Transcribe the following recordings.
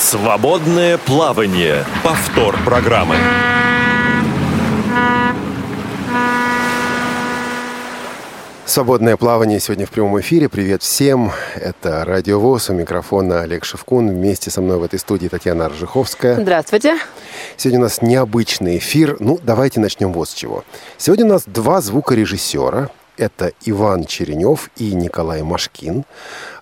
Свободное плавание. Повтор программы. Свободное плавание сегодня в прямом эфире. Привет всем. Это Радио ВОЗ. У микрофона Олег Шевкун. Вместе со мной в этой студии Татьяна Аржиховская. Здравствуйте. Сегодня у нас необычный эфир. Ну, давайте начнем вот с чего. Сегодня у нас два звукорежиссера. Это Иван Черенев и Николай Машкин.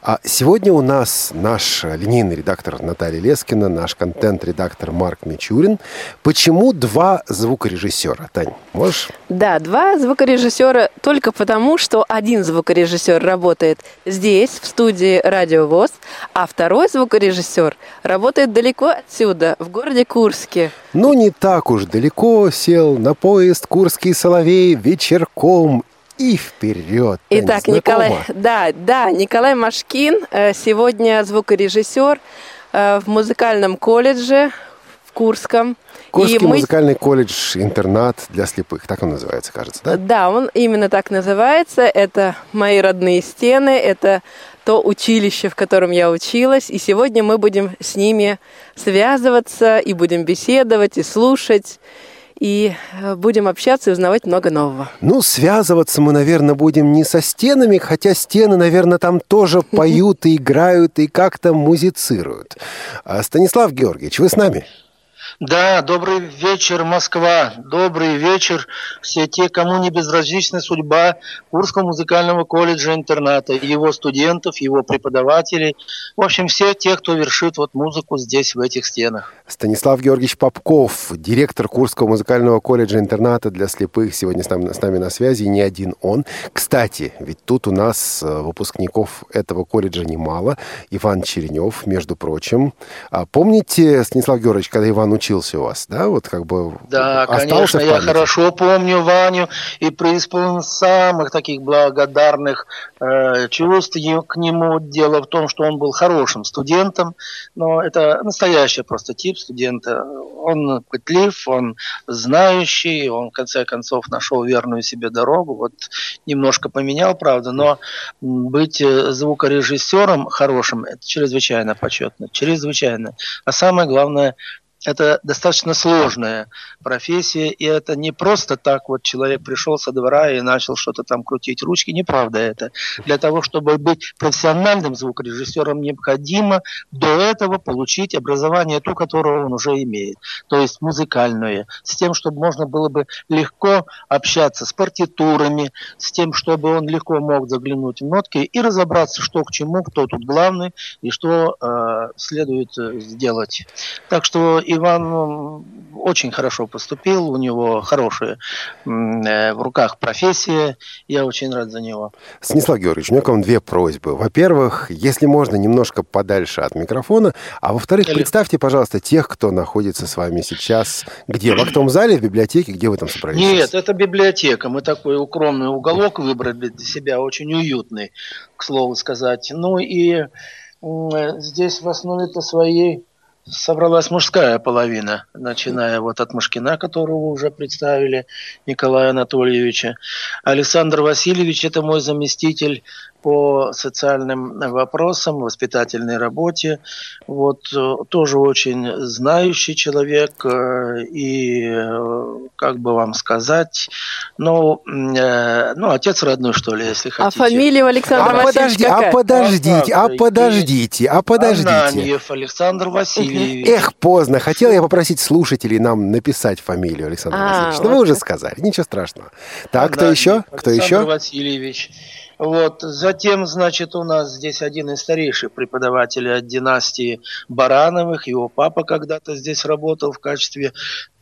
А сегодня у нас наш линейный редактор Наталья Лескина, наш контент-редактор Марк Мичурин. Почему два звукорежиссера? Тань, можешь? Да, два звукорежиссера только потому, что один звукорежиссер работает здесь, в студии Радио ВОЗ, а второй звукорежиссер работает далеко отсюда, в городе Курске. Ну, не так уж далеко сел на поезд Курский Соловей вечерком и вперед. Итак, Николай, да, да, Николай Машкин э, сегодня звукорежиссер э, в музыкальном колледже в Курском. Курский и музыкальный мы... колледж-интернат для слепых, так он называется, кажется, да? Да, он именно так называется. Это мои родные стены, это то училище, в котором я училась. И сегодня мы будем с ними связываться и будем беседовать и слушать и э, будем общаться и узнавать много нового. Ну, связываться мы, наверное, будем не со стенами, хотя стены, наверное, там тоже поют и играют и как-то музицируют. А Станислав Георгиевич, вы с нами? Да, добрый вечер, Москва. Добрый вечер все те, кому не безразлична судьба Курского музыкального колледжа интерната, его студентов, его преподавателей. В общем, все те, кто вершит вот музыку здесь, в этих стенах. Станислав Георгиевич Попков, директор Курского музыкального колледжа интерната для слепых, сегодня с нами, с нами на связи, не один он. Кстати, ведь тут у нас э, выпускников этого колледжа немало. Иван Черенев, между прочим. А помните, Станислав Георгиевич, когда Иван учился у вас, да? Вот как бы Да, конечно, я хорошо помню Ваню и преисполнен самых таких благодарных э, чувств к нему. Дело в том, что он был хорошим студентом, но это настоящий просто тип студента. Он пытлив, он знающий, он в конце концов нашел верную себе дорогу. Вот немножко поменял, правда, но быть э, звукорежиссером хорошим, это чрезвычайно почетно, чрезвычайно. А самое главное, это достаточно сложная профессия, и это не просто так вот человек пришел со двора и начал что-то там крутить ручки, неправда это. Для того, чтобы быть профессиональным звукорежиссером, необходимо до этого получить образование, то, которое он уже имеет, то есть музыкальное, с тем, чтобы можно было бы легко общаться с партитурами, с тем, чтобы он легко мог заглянуть в нотки и разобраться, что к чему, кто тут главный и что э, следует э, сделать. Так что Иван очень хорошо поступил, у него хорошая э, в руках профессия, я очень рад за него. Станислав Георгиевич, у меня к вам две просьбы. Во-первых, если можно, немножко подальше от микрофона, а во-вторых, представьте, пожалуйста, тех, кто находится с вами сейчас, где? В актовом зале, в библиотеке, где вы там собрались? Нет, это библиотека, мы такой укромный уголок выбрали для себя, очень уютный, к слову сказать. Ну и здесь в основе-то своей собралась мужская половина, начиная вот от Мышкина, которого уже представили, Николая Анатольевича. Александр Васильевич – это мой заместитель по социальным вопросам, воспитательной работе. Вот э, тоже очень знающий человек э, и, э, как бы вам сказать, ну, ну отец родной, что ли, если хотите. А фамилия Александра а подожди, какая? А подождите, а подождите, а подождите. Ананьев Александр Васильевич. Эх, поздно. Хотел я попросить слушателей нам написать фамилию Александра а, Васильевича. Но вот. вы уже сказали, ничего страшного. Так, кто еще? Кто Александр еще? Васильевич. Вот. Затем, значит, у нас здесь один из старейших преподавателей от династии Барановых. Его папа когда-то здесь работал в качестве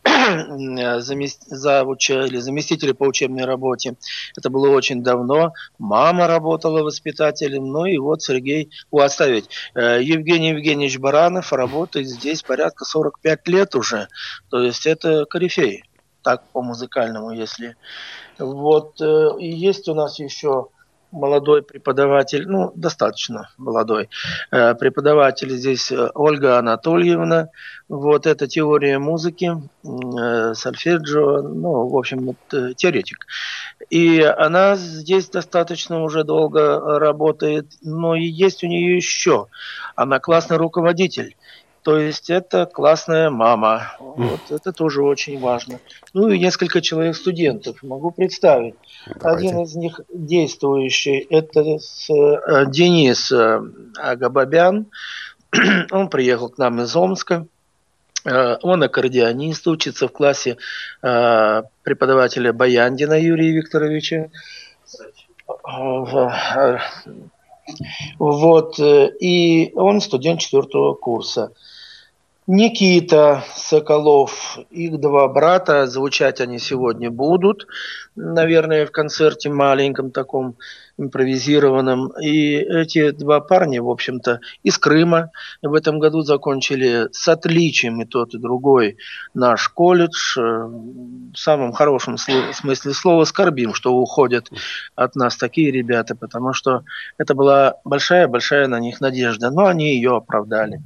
завуча или заместителя по учебной работе. Это было очень давно. Мама работала воспитателем. Ну и вот Сергей, о, оставить. Э, Евгений Евгеньевич Баранов работает здесь порядка 45 лет уже. То есть это корифей. Так по музыкальному, если... Вот. Э, и есть у нас еще молодой преподаватель, ну, достаточно молодой э, преподаватель здесь э, Ольга Анатольевна. Вот это теория музыки, э, сольфеджио, ну, в общем, это теоретик. И она здесь достаточно уже долго работает, но и есть у нее еще. Она классный руководитель То есть это классная мама. Вот это тоже очень важно. Ну и несколько человек студентов. Могу представить. Давайте. Один из них действующий, это э, Денис э, Агабабян. Он приехал к нам из Омска. Э, он аккордеонист, учится в классе преподавателя Баяндина Юрия Викторовича. Вот, и он студент четвертого курса. Никита Соколов, их два брата, звучать они сегодня будут, наверное, в концерте маленьком таком импровизированном. И эти два парня, в общем-то, из Крыма в этом году закончили с отличием и тот, и другой наш колледж. В самом хорошем смысле слова скорбим, что уходят от нас такие ребята, потому что это была большая-большая на них надежда, но они ее оправдали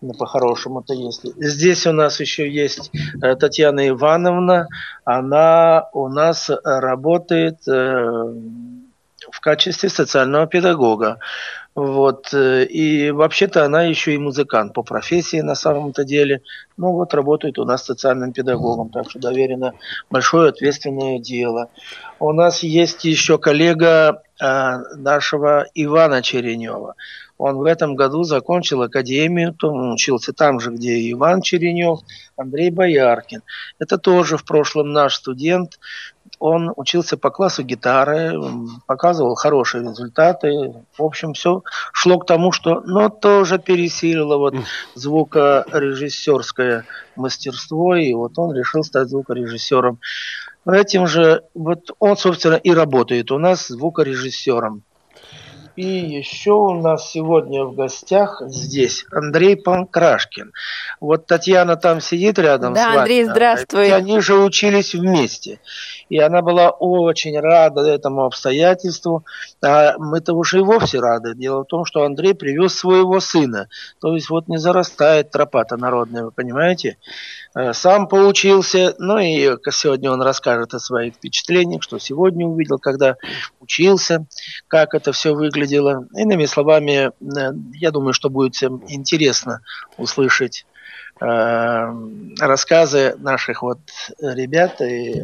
по-хорошему-то если. Здесь у нас еще есть э, Татьяна Ивановна, она у нас работает э, в качестве социального педагога. Вот. Э, и вообще-то она еще и музыкант по профессии на самом-то деле. Ну вот работает у нас социальным педагогом, так что доверено большое ответственное дело. У нас есть еще коллега нашего Ивана Черенева. Он в этом году закончил академию, он учился там же, где и Иван Черенев, Андрей Бояркин. Это тоже в прошлом наш студент. Он учился по классу гитары, показывал хорошие результаты. В общем, все шло к тому, что, но тоже пересилило вот звукорежиссерское мастерство, и вот он решил стать звукорежиссером. Этим же, вот он, собственно, и работает у нас звукорежиссером. И еще у нас сегодня в гостях здесь Андрей Панкрашкин. Вот Татьяна там сидит рядом да, с вами. Андрей, здравствуй. И они же учились вместе. И она была очень рада этому обстоятельству. А мы-то уже и вовсе рады. Дело в том, что Андрей привез своего сына. То есть вот не зарастает тропа-то народная, вы понимаете? Э, сам поучился, ну и сегодня он расскажет о своих впечатлениях, что сегодня увидел, когда учился, как это все выглядело. Иными словами, э, я думаю, что будет всем интересно услышать э, рассказы наших вот ребят и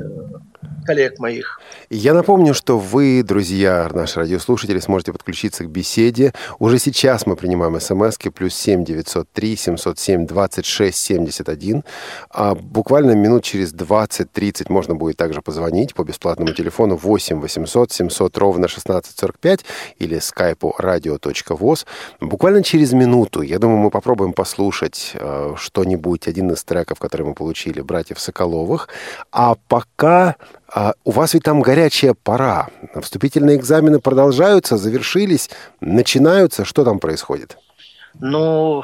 коллег моих. Я напомню, что вы, друзья, наши радиослушатели, сможете подключиться к беседе. Уже сейчас мы принимаем смски плюс 7 903 707 26 71. А буквально минут через 20-30 можно будет также позвонить по бесплатному телефону 8 800 700 ровно 1645 или скайпу radio.voz. Буквально через минуту, я думаю, мы попробуем послушать э, что-нибудь, один из треков, который мы получили, братьев Соколовых. А пока а у вас ведь там горячая пора. Вступительные экзамены продолжаются, завершились, начинаются. Что там происходит? Ну,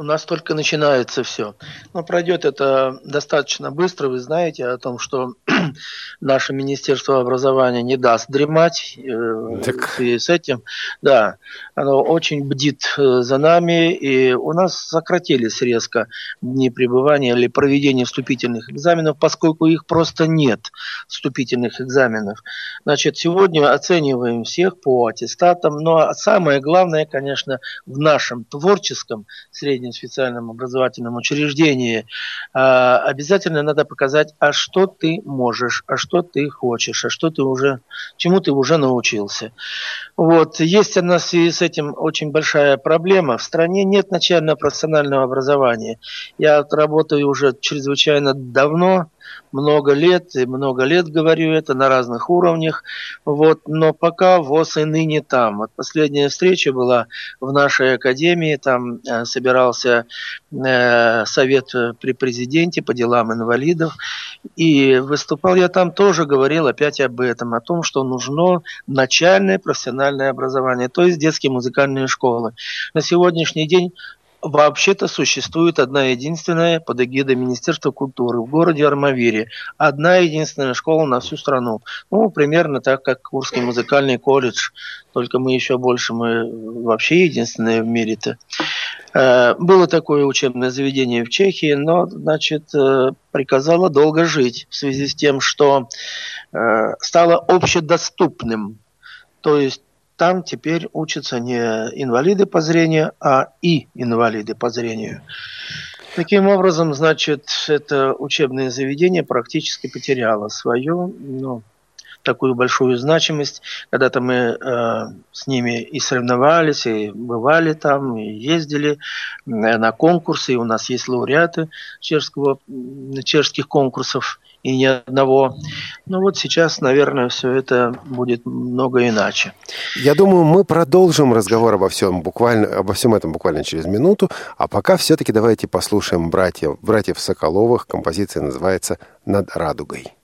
у нас только начинается все. Но пройдет это достаточно быстро. Вы знаете о том, что наше Министерство образования не даст дремать. Э, так... И с этим, да, оно очень бдит э, за нами. И у нас сократились резко дни пребывания или проведения вступительных экзаменов, поскольку их просто нет, вступительных экзаменов. Значит, сегодня оцениваем всех по аттестатам. Но самое главное, конечно, в нашем творческом среднем среднем специальном образовательном учреждении, а, обязательно надо показать, а что ты можешь, а что ты хочешь, а что ты уже, чему ты уже научился. Вот. Есть у нас связи с этим очень большая проблема. В стране нет начального профессионального образования. Я работаю уже чрезвычайно давно, много лет, и много лет говорю это на разных уровнях, вот, но пока ВОЗ и ныне там. Вот последняя встреча была в нашей академии, там э, собирался э, совет при президенте по делам инвалидов, и выступал я там тоже, говорил опять об этом, о том, что нужно начальное профессиональное образование, то есть детские музыкальные школы. На сегодняшний день Вообще-то существует одна единственная под эгидой Министерства культуры в городе Армавире. Одна единственная школа на всю страну. Ну, примерно так, как Курский музыкальный колледж. Только мы еще больше, мы вообще единственные в мире-то. Э, было такое учебное заведение в Чехии, но, значит, э, приказало долго жить в связи с тем, что э, стало общедоступным. То есть там теперь учатся не инвалиды по зрению, а и инвалиды по зрению. Таким образом, значит, это учебное заведение практически потеряло свою, ну, такую большую значимость. Когда-то мы э, с ними и соревновались, и бывали там, и ездили э, на конкурсы, и у нас есть лауреаты чешского, чешских конкурсов, и ни одного. Но вот сейчас, наверное, все это будет много иначе. Я думаю, мы продолжим разговор обо всем, буквально, обо всем этом буквально через минуту, а пока все-таки давайте послушаем братьев, братьев Соколовых. Композиция называется «Над радугой».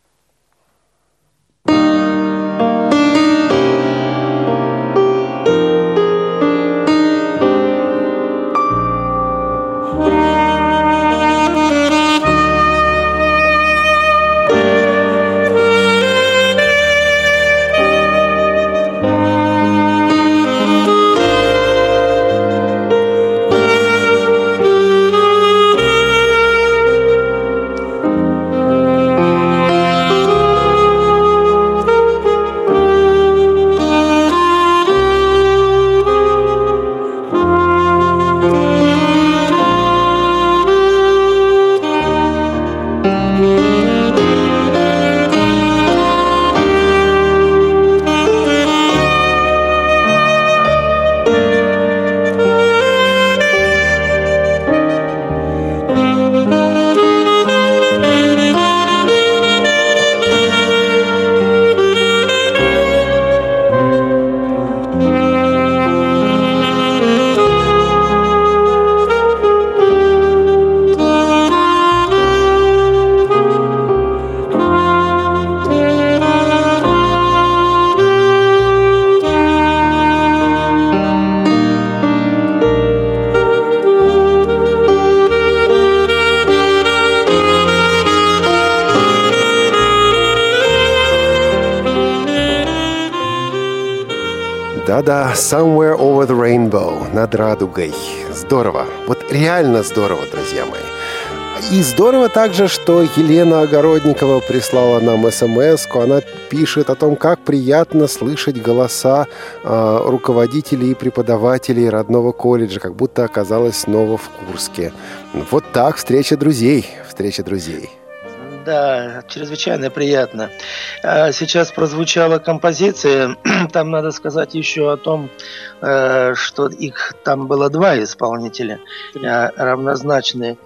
Да-да, Somewhere Over the Rainbow, над радугой. Здорово. Вот реально здорово, друзья мои. И здорово также, что Елена Огородникова прислала нам смс -ку. Она пишет о том, как приятно слышать голоса э, руководителей и преподавателей родного колледжа, как будто оказалась снова в Курске. Вот так встреча друзей, встреча друзей. Да, чрезвычайно приятно. А, сейчас прозвучала композиция. Там надо сказать еще о том, э, что их там было два исполнителя э, равнозначные.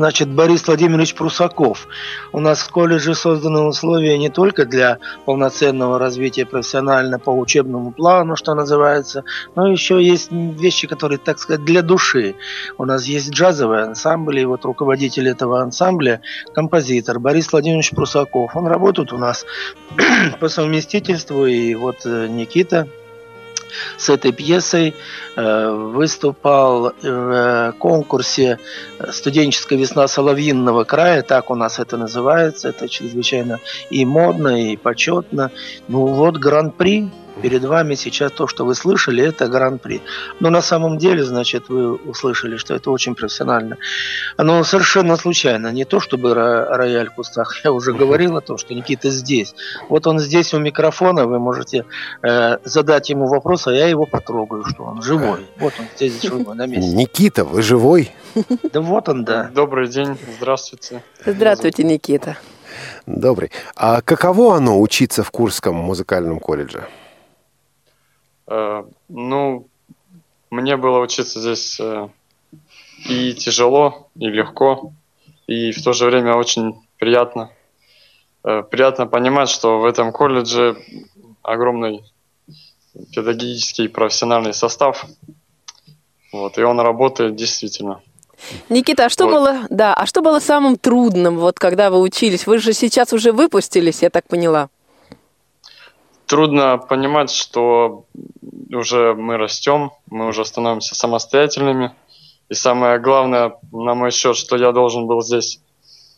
Значит, Борис Владимирович Прусаков. У нас в колледже созданы условия не только для полноценного развития профессионально по учебному плану, что называется, но еще есть вещи, которые, так сказать, для души. У нас есть джазовый ансамбль, и вот руководитель этого ансамбля, композитор Борис Владимирович Прусаков. Он работает у нас по совместительству, и вот э, Никита с этой пьесой э, выступал в конкурсе «Студенческая весна Соловьинного края», так у нас это называется, это чрезвычайно и модно, и почетно. Ну вот гран-при Перед вами сейчас то, что вы слышали, это гран-при. Но на самом деле, значит, вы услышали, что это очень профессионально. Оно совершенно случайно. Не то, чтобы рояль в кустах. Я уже говорил о том, что Никита здесь. Вот он здесь у микрофона. Вы можете э, задать ему вопрос, а я его потрогаю, что он живой. Вот он здесь живой, на месте. Никита, вы живой? Да вот он, да. Добрый день, здравствуйте. Здравствуйте, Никита. Добрый. А каково оно учиться в Курском музыкальном колледже? Э, ну, мне было учиться здесь э, и тяжело, и легко, и в то же время очень приятно. Э, приятно понимать, что в этом колледже огромный педагогический профессиональный состав, вот, и он работает действительно. Никита, а что вот. было, да, а что было самым трудным, вот когда вы учились? Вы же сейчас уже выпустились, я так поняла трудно понимать, что уже мы растем, мы уже становимся самостоятельными. И самое главное, на мой счет, что я должен был здесь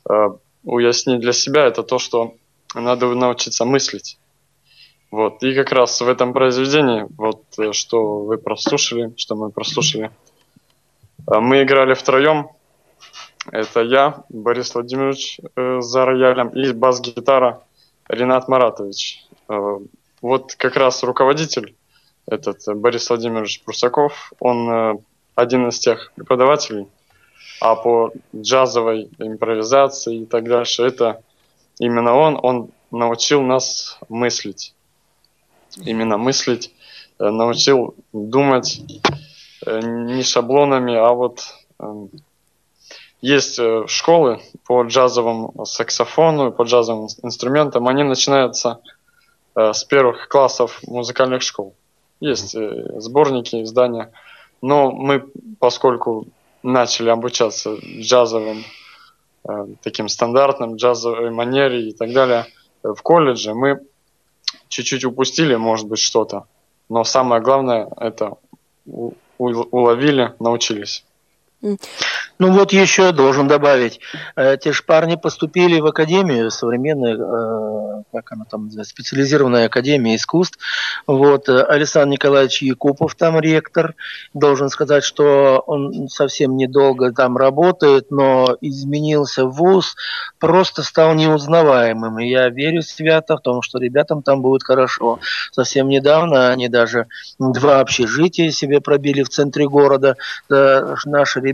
э, уяснить для себя, это то, что надо научиться мыслить. Вот. И как раз в этом произведении, вот э, что вы прослушали, что мы прослушали, э, мы играли втроем. Это я, Борис Владимирович э, за роялем и бас-гитара Ренат Маратович. Э, вот как раз руководитель, этот Борис Владимирович Прусаков, он один из тех преподавателей, а по джазовой импровизации и так дальше, это именно он, он научил нас мыслить. Именно мыслить, э, научил думать э, не шаблонами, а вот эм, есть э, школы по джазовому саксофону, по джазовым инструментам, они начинаются с первых классов музыкальных школ. Есть сборники, издания. Но мы, поскольку начали обучаться джазовым Э, таким стандартным джазовой манере и так далее в колледже, мы чуть-чуть упустили, может быть, что-то. Но самое главное, это уловили, научились. Ну вот еще должен добавить. Эти же парни поступили в Академию современной, э, как она там называется, специализированная Академия искусств. Вот э, Александр Николаевич Якупов там ректор. Должен сказать, что он совсем недолго там работает, но изменился ВУЗ, просто стал неузнаваемым. И я верю свято в том, что ребятам там будет хорошо. Совсем недавно они даже два общежития себе пробили в центре города. Наши ребята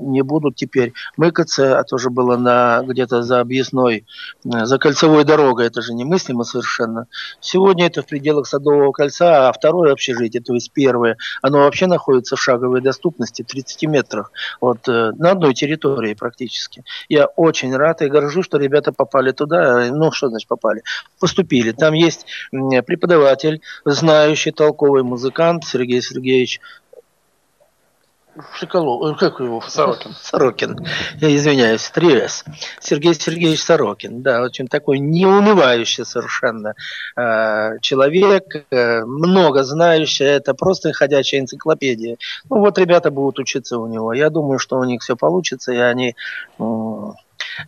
не будут теперь мыкаться, а тоже было на где-то за объездной, э, за кольцевой дорогой, это же немыслимо совершенно. Сегодня это в пределах Садового кольца, а второе общежитие, то есть первое, оно вообще находится в шаговой доступности, 30 метрах, вот, э, на одной территории практически. Я очень рад и горжусь, что ребята попали туда, ну, что значит попали? Поступили. Там есть преподаватель, знающий, толковый музыкант Сергей Сергеевич Шоколов, э, как его? Сорокин. Сорокин. Я извиняюсь, 3С. Сергей Сергеевич Сорокин. Да, очень такой неунывающий совершенно э, человек, э, много знающий. Это просто ходячая энциклопедия. Ну вот ребята будут учиться у него. Я думаю, что у них все получится, и они э,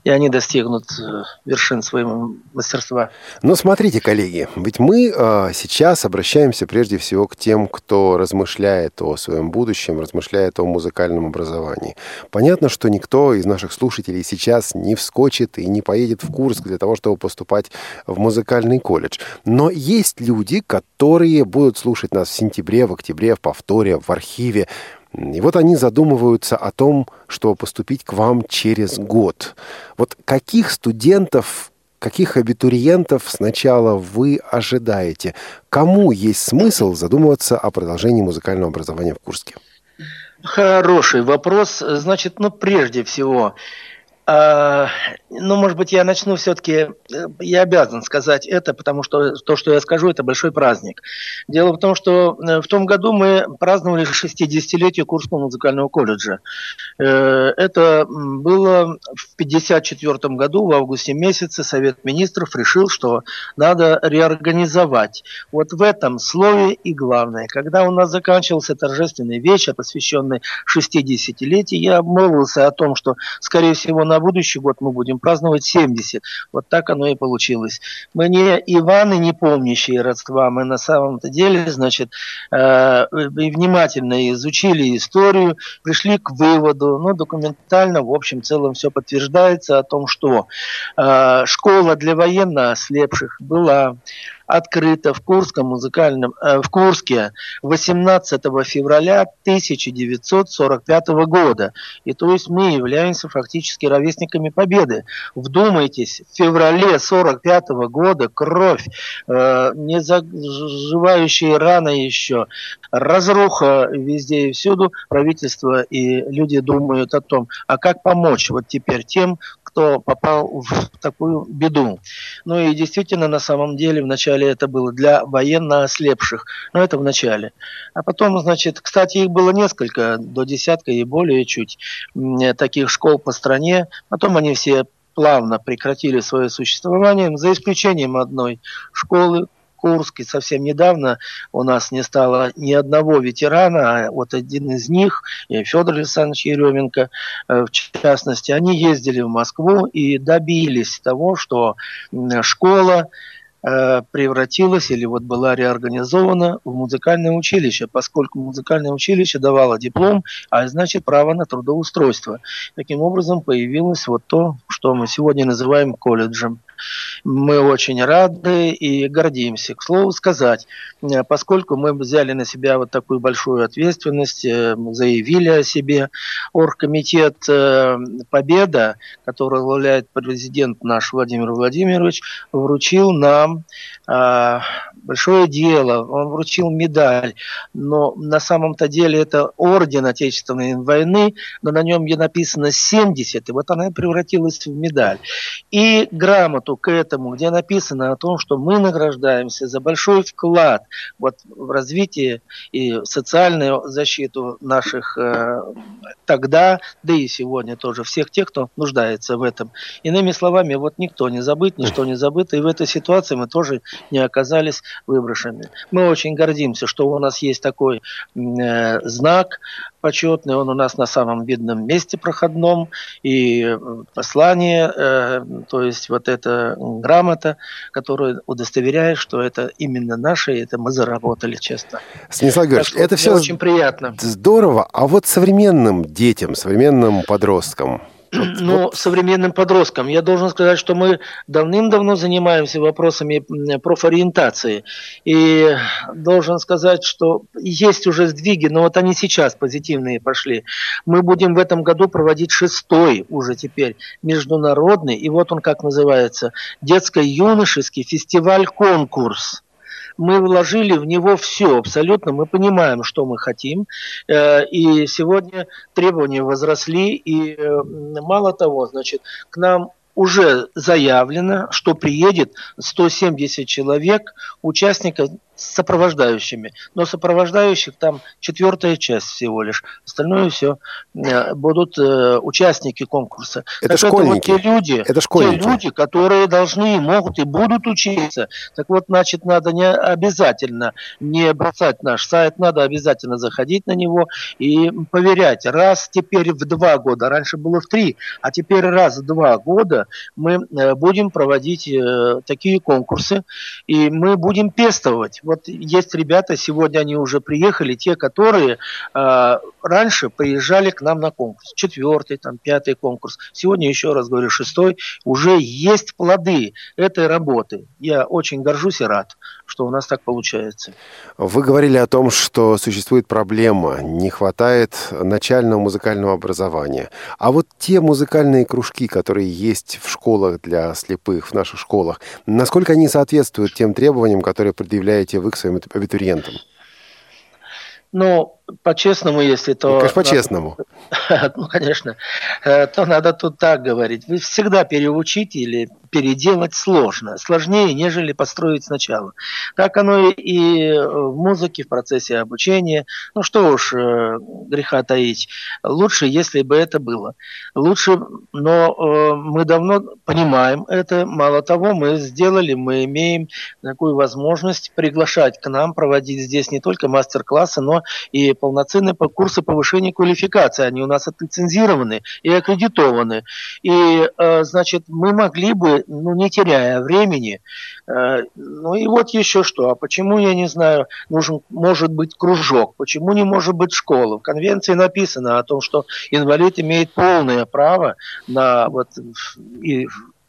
и они достигнут э, вершин своего мастерства. Но смотрите, коллеги, ведь мы э, сейчас обращаемся прежде всего к тем, кто размышляет о своем будущем, размышляет о музыкальном образовании. Понятно, что никто из наших слушателей сейчас не вскочит и не поедет в Курск для того, чтобы поступать в музыкальный колледж. Но есть люди, которые будут слушать нас в сентябре, в октябре, в повторе, в архиве. И вот они задумываются о том, что поступить к вам через год. Вот каких студентов, каких абитуриентов сначала вы ожидаете? Кому есть смысл задумываться о продолжении музыкального образования в Курске? Хороший вопрос. Значит, ну, прежде всего, а, ну, может быть, я начну все-таки, э, я обязан сказать это, потому что то, что я скажу, это большой праздник. Дело в том, что э, в том году мы праздновали 60-летие Курского музыкального колледжа. Э, это было в 1954 году, в августе месяце, Совет министров решил, что надо реорганизовать. Вот в этом слове и главное. Когда у нас заканчивался торжественный вечер, посвященный 60-летию, я обмолвился о том, что, скорее всего, на будущий год мы будем праздновать 70. Вот так оно и получилось. Мы не Иваны, не помнящие родства, мы на самом-то деле, значит, э, внимательно изучили историю, пришли к выводу, ну, документально, в общем, целом все подтверждается о том, что э, школа для военно ослепших была открыто в Курском музыкальном, э, в Курске 18 февраля 1945 года. И то есть мы являемся фактически ровесниками Победы. Вдумайтесь, в феврале 45 года кровь, э, не заживающие раны еще, разруха везде и всюду, правительство и люди думают о том, а как помочь вот теперь тем, кто попал в такую беду. Ну и действительно, на самом деле, вначале это было для военно ослепших. Но это в начале. А потом, значит, кстати, их было несколько, до десятка и более чуть, таких школ по стране. Потом они все плавно прекратили свое существование, за исключением одной школы, Курске. Совсем недавно у нас не стало ни одного ветерана, а вот один из них, Федор Александрович Еременко, э, в частности, они ездили в Москву и добились того, что школа э, превратилась или вот была реорганизована в музыкальное училище, поскольку музыкальное училище давало диплом, а значит право на трудоустройство. Таким образом появилось вот то, что мы сегодня называем колледжем. Мы очень рады и гордимся. К слову сказать, э, поскольку мы взяли на себя вот такую большую ответственность, э, заявили о себе, оргкомитет э, «Победа», который возглавляет президент наш Владимир Владимирович, вручил нам uh, большое дело, он вручил медаль, но на самом-то деле это орден Отечественной войны, но на нем написано 70, и вот она превратилась в медаль. И грамоту к этому, где написано о том, что мы награждаемся за большой вклад вот, в развитие и социальную защиту наших э, тогда, да и сегодня тоже, всех тех, кто нуждается в этом. Иными словами, вот никто не забыт, ничто не забыто, и в этой ситуации мы тоже не оказались выброшенными. Мы очень гордимся, что у нас есть такой э, знак почетный, он у нас на самом видном месте проходном, и э, послание, э, то есть вот эта грамота, которая удостоверяет, что это именно наше, и это мы заработали честно. Станислав Георгиевич, это все очень приятно. Здорово, а вот современным детям, современным подросткам – ну, современным подросткам. Я должен сказать, что мы давным-давно занимаемся вопросами профориентации. И должен сказать, что есть уже сдвиги, но вот они сейчас позитивные пошли. Мы будем в этом году проводить шестой уже теперь международный, и вот он как называется, детско-юношеский фестиваль-конкурс мы вложили в него все абсолютно, мы понимаем, что мы хотим, э, и сегодня требования возросли, и э, мало того, значит, к нам уже заявлено, что приедет 170 человек, участников с сопровождающими. Но сопровождающих там четвертая часть всего лишь. Остальное все э, будут э, участники конкурса. Это так школьники. Это вот те люди, это школьники. те люди, которые должны, могут и будут учиться. Так вот, значит, надо не обязательно не бросать наш сайт, надо обязательно заходить на него и поверять. Раз теперь в два года, раньше было в три, а теперь раз в два года мы э, будем проводить такие конкурсы, и мы будем пестовать вот есть ребята, сегодня они уже приехали, те, которые э, раньше приезжали к нам на конкурс. Четвертый, там, пятый конкурс. Сегодня, еще раз говорю, шестой. Уже есть плоды этой работы. Я очень горжусь и рад, что у нас так получается. Вы говорили о том, что существует проблема, не хватает начального музыкального образования. А вот те музыкальные кружки, которые есть в школах для слепых, в наших школах, насколько они соответствуют тем требованиям, которые предъявляете вы к своим абитуриентам? Ну, по-честному, если то... Ну, конечно, по-честному. Ну, конечно. То надо тут так говорить. Вы всегда переучить или переделать сложно. Сложнее, нежели построить сначала. Так оно и в музыке, в процессе обучения. Ну что уж, э, греха таить. Лучше, если бы это было. Лучше, но э, мы давно понимаем это. Мало того, мы сделали, мы имеем такую возможность приглашать к нам, проводить здесь не только мастер-классы, но и полноценные курсы повышения квалификации. Они у нас отлицензированы и аккредитованы. И, э, значит, мы могли бы, ну, не теряя времени, э, ну и вот еще что. А почему, я не знаю, нужен, может быть кружок? Почему не может быть школа? В конвенции написано о том, что инвалид имеет полное право на вот и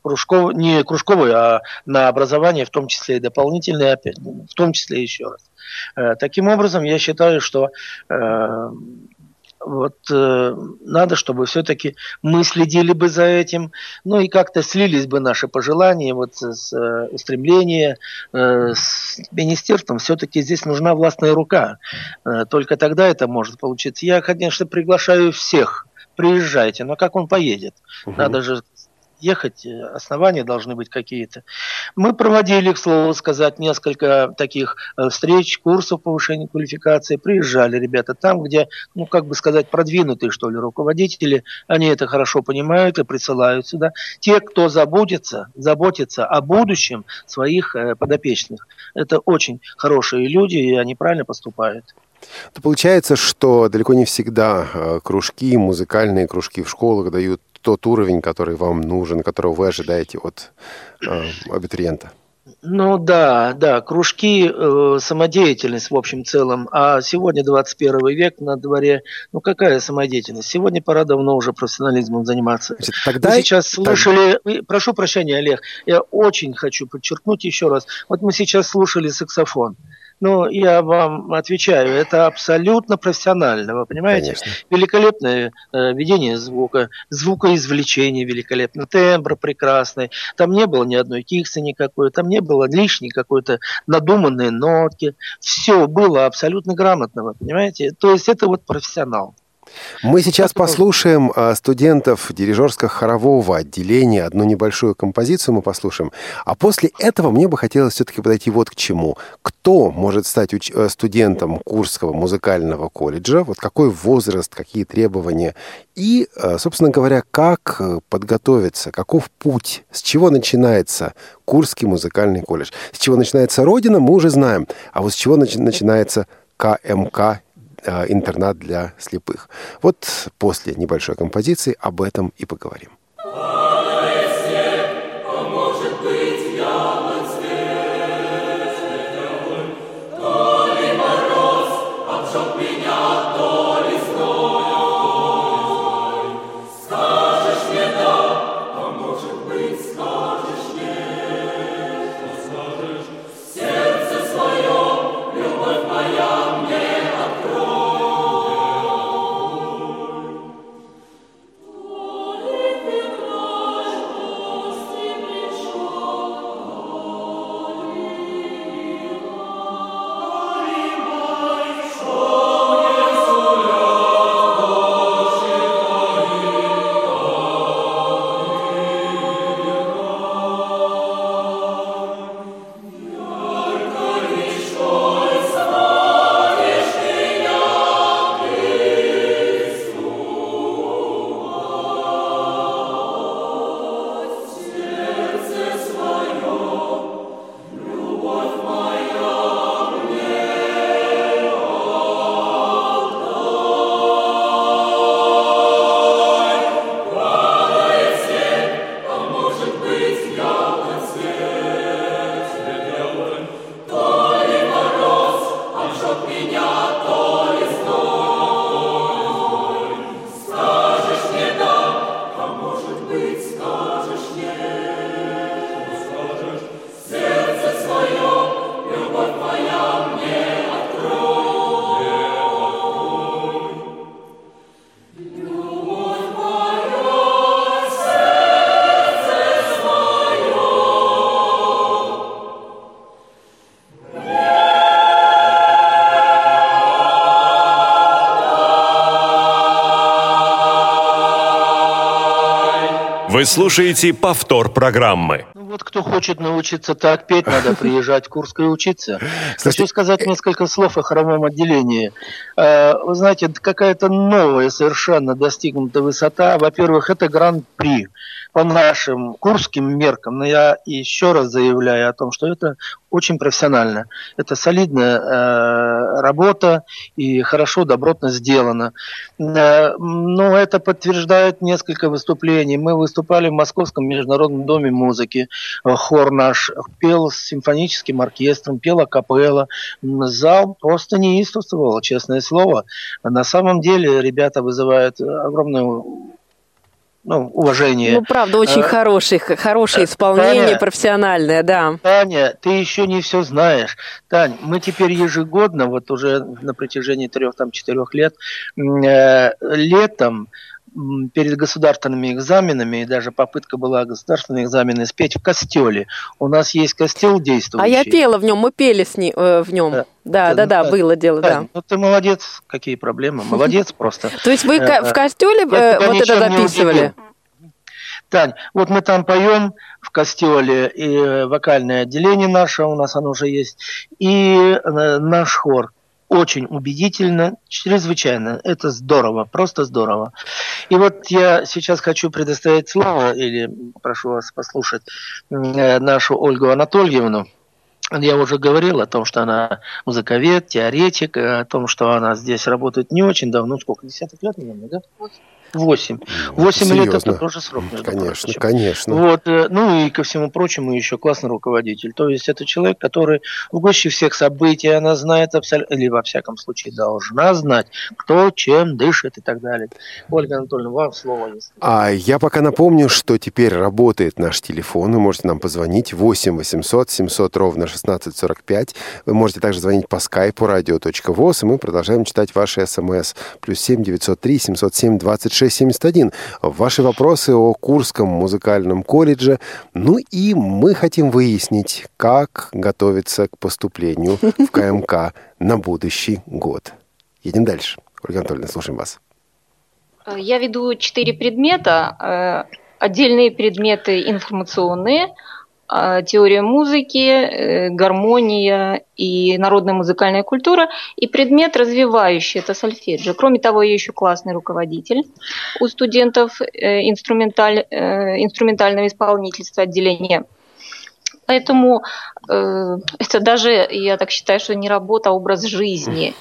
кружков, не кружковое, а на образование, в том числе и дополнительное, опять, в том числе еще раз. Э, таким образом, я считаю, что э, вот э, надо, чтобы все-таки мы следили бы за этим, ну и как-то слились бы наши пожелания, вот с, э, устремления э, с министерством. Все-таки здесь нужна властная рука. Э, только тогда это может получиться. Я, конечно, приглашаю всех приезжайте, но как он поедет? Угу. Надо же ехать, э, основания должны быть какие-то. Мы проводили, к слову сказать, несколько таких э, встреч, курсов повышения квалификации. Приезжали ребята там, где, ну, как бы сказать, продвинутые, что ли, руководители. Они это хорошо понимают и присылают сюда. Те, кто заботится, заботится о будущем своих э, подопечных. Это очень хорошие люди, и они правильно поступают. Получается, что далеко не всегда кружки, музыкальные кружки в школах дают тот уровень, который вам нужен, которого вы ожидаете от э, абитуриента? Ну да, да, кружки, э, самодеятельность в общем целом. А сегодня 21 век на дворе, ну какая самодеятельность? Сегодня пора давно уже профессионализмом заниматься. Значит, тогда... Мы сейчас слушали, так... прошу прощения, Олег, я очень хочу подчеркнуть еще раз. Вот мы сейчас слушали саксофон. Ну, я вам отвечаю, это абсолютно профессионально, вы понимаете? Конечно. Великолепное э, ведение звука, звукоизвлечение великолепно, тембр прекрасный. Там не было ни одной киксы никакой, там не было лишней какой-то надуманной нотки. Все было абсолютно грамотно, вы понимаете? То есть это вот профессионал. Мы сейчас послушаем а, студентов дирижерско-хорового отделения. Одну небольшую композицию мы послушаем. А после этого мне бы хотелось все-таки подойти вот к чему. Кто может стать уч- э, студентом Курского музыкального колледжа? Вот какой возраст, какие требования? И, э, собственно говоря, как э, подготовиться? Каков путь? С чего начинается Курский музыкальный колледж? С чего начинается Родина, мы уже знаем. А вот с чего начи- начинается КМК интернат для слепых. Вот после небольшой композиции об этом и поговорим. Вы слушаете повтор программы. Ну вот кто хочет научиться так петь, надо приезжать в Курск и учиться. Хочу сказать несколько слов о хоровом отделении. Э, вы знаете, какая-то новая совершенно достигнута высота. Во-первых, это гран-при по нашим курским меркам, но я еще раз заявляю о том, что это очень профессионально. Это солидная э, работа и хорошо, добротно сделано. Э, но это подтверждает несколько выступлений. Мы выступали в Московском международном доме музыки. Хор наш пел с симфоническим оркестром, пела капелла. Зал просто неистовствовал, честное слово. На самом деле ребята вызывают огромную ну, уважение. Ну, правда, очень а, хороший, хорошее исполнение, Таня, профессиональное, да. Таня, ты еще не все знаешь. Тань, мы теперь ежегодно, вот уже на протяжении трех-четырех лет, э, летом перед государственными экзаменами, и даже попытка была государственные экзамены спеть в костеле. У нас есть костел действующий. А я пела в нем, мы пели с ним, э, в нем. Да, да, да, да, да было дело, да. Ну ты молодец, какие проблемы, молодец просто. То есть вы э, в костеле э, вот это записывали? Тань, вот мы там поем в костеле, и вокальное отделение наше у нас оно уже есть, и наш хор очень убедительно, чрезвычайно. Это здорово, просто здорово. И вот я сейчас хочу предоставить слово, или прошу вас послушать, э, нашу Ольгу Анатольевну. Я уже говорил о том, что она музыковед, теоретик, о том, что она здесь работает не очень давно, сколько, десяток лет, наверное, да? Восемь. Восемь лет это тоже срок, между Конечно, прочим. конечно. Вот, э, ну и ко всему прочему еще классный руководитель. То есть это человек, который в гуще всех событий, она знает абсолютно, или во всяком случае должна знать, кто чем дышит и так далее. Ольга Анатольевна, вам слово. Если... А я пока напомню, что теперь работает наш телефон. Вы можете нам позвонить 8 800 700 ровно 1645. Вы можете также звонить по скайпу radio.voz, и мы продолжаем читать ваши смс. Плюс 7 903 707 2671. Ваши вопросы о Курском музыкальном колледже. Ну и мы хотим выяснить, как готовиться к поступлению в КМК на будущий год. Едем дальше. Ольга Анатольевна, слушаем вас. Я веду четыре предмета. Э, отдельные предметы информационные – теория музыки, э, гармония и народная музыкальная культура, и предмет развивающий, это сольфеджио. Кроме того, я еще классный руководитель у студентов э, инструменталь, э, инструментального исполнительства отделения. Поэтому это даже, я так считаю, что не работа, а образ жизни.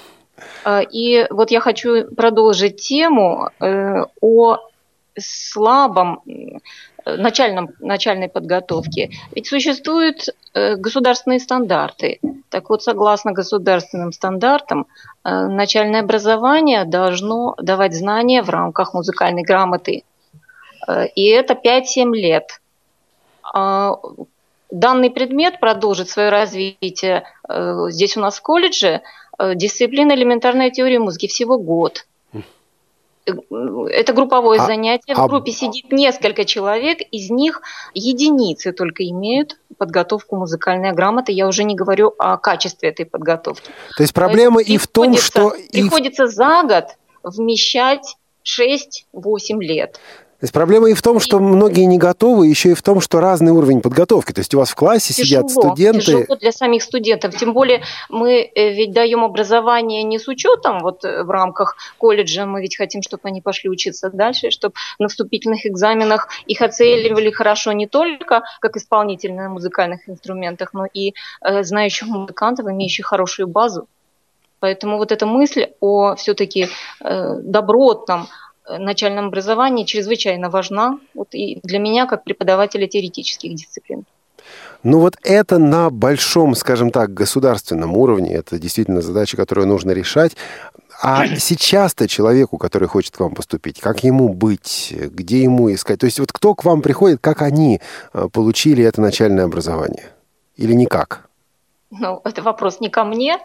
И вот я хочу продолжить тему о слабом начальном, начальной подготовке. Ведь существуют э, государственные стандарты. Так вот, согласно государственным стандартам, э, начальное образование должно давать знания в рамках музыкальной грамоты. Э, и это 5-7 лет. А, данный предмет продолжит свое развитие здесь у нас в колледже. Дисциплина элементарная теория музыки всего год – это групповое а, занятие. В а... группе сидит несколько человек, из них единицы только имеют подготовку музыкальной грамоты. Я уже не говорю о качестве этой подготовки. То есть проблема и в том, что... Приходится за год вмещать 6-8 лет. Есть проблема и в том, что многие не готовы, еще и в том, что разный уровень подготовки. То есть у вас в классе тяжело, сидят студенты. Тяжело для самих студентов. Тем более мы э, ведь даем образование не с учетом, вот э, в рамках колледжа мы ведь хотим, чтобы они пошли учиться дальше, чтобы на вступительных экзаменах их оценивали хорошо не только как исполнитель на музыкальных инструментах, но и э, знающих музыкантов, имеющих хорошую базу. Поэтому вот эта мысль о все-таки э, добротном, начальном образовании чрезвычайно важна вот и для меня как преподавателя теоретических дисциплин. Ну вот это на большом, скажем так, государственном уровне, это действительно задача, которую нужно решать. А сейчас-то человеку, который хочет к вам поступить, как ему быть, где ему искать? То есть вот кто к вам приходит, как они э, получили это начальное образование? Или никак? Ну, это вопрос не ко мне.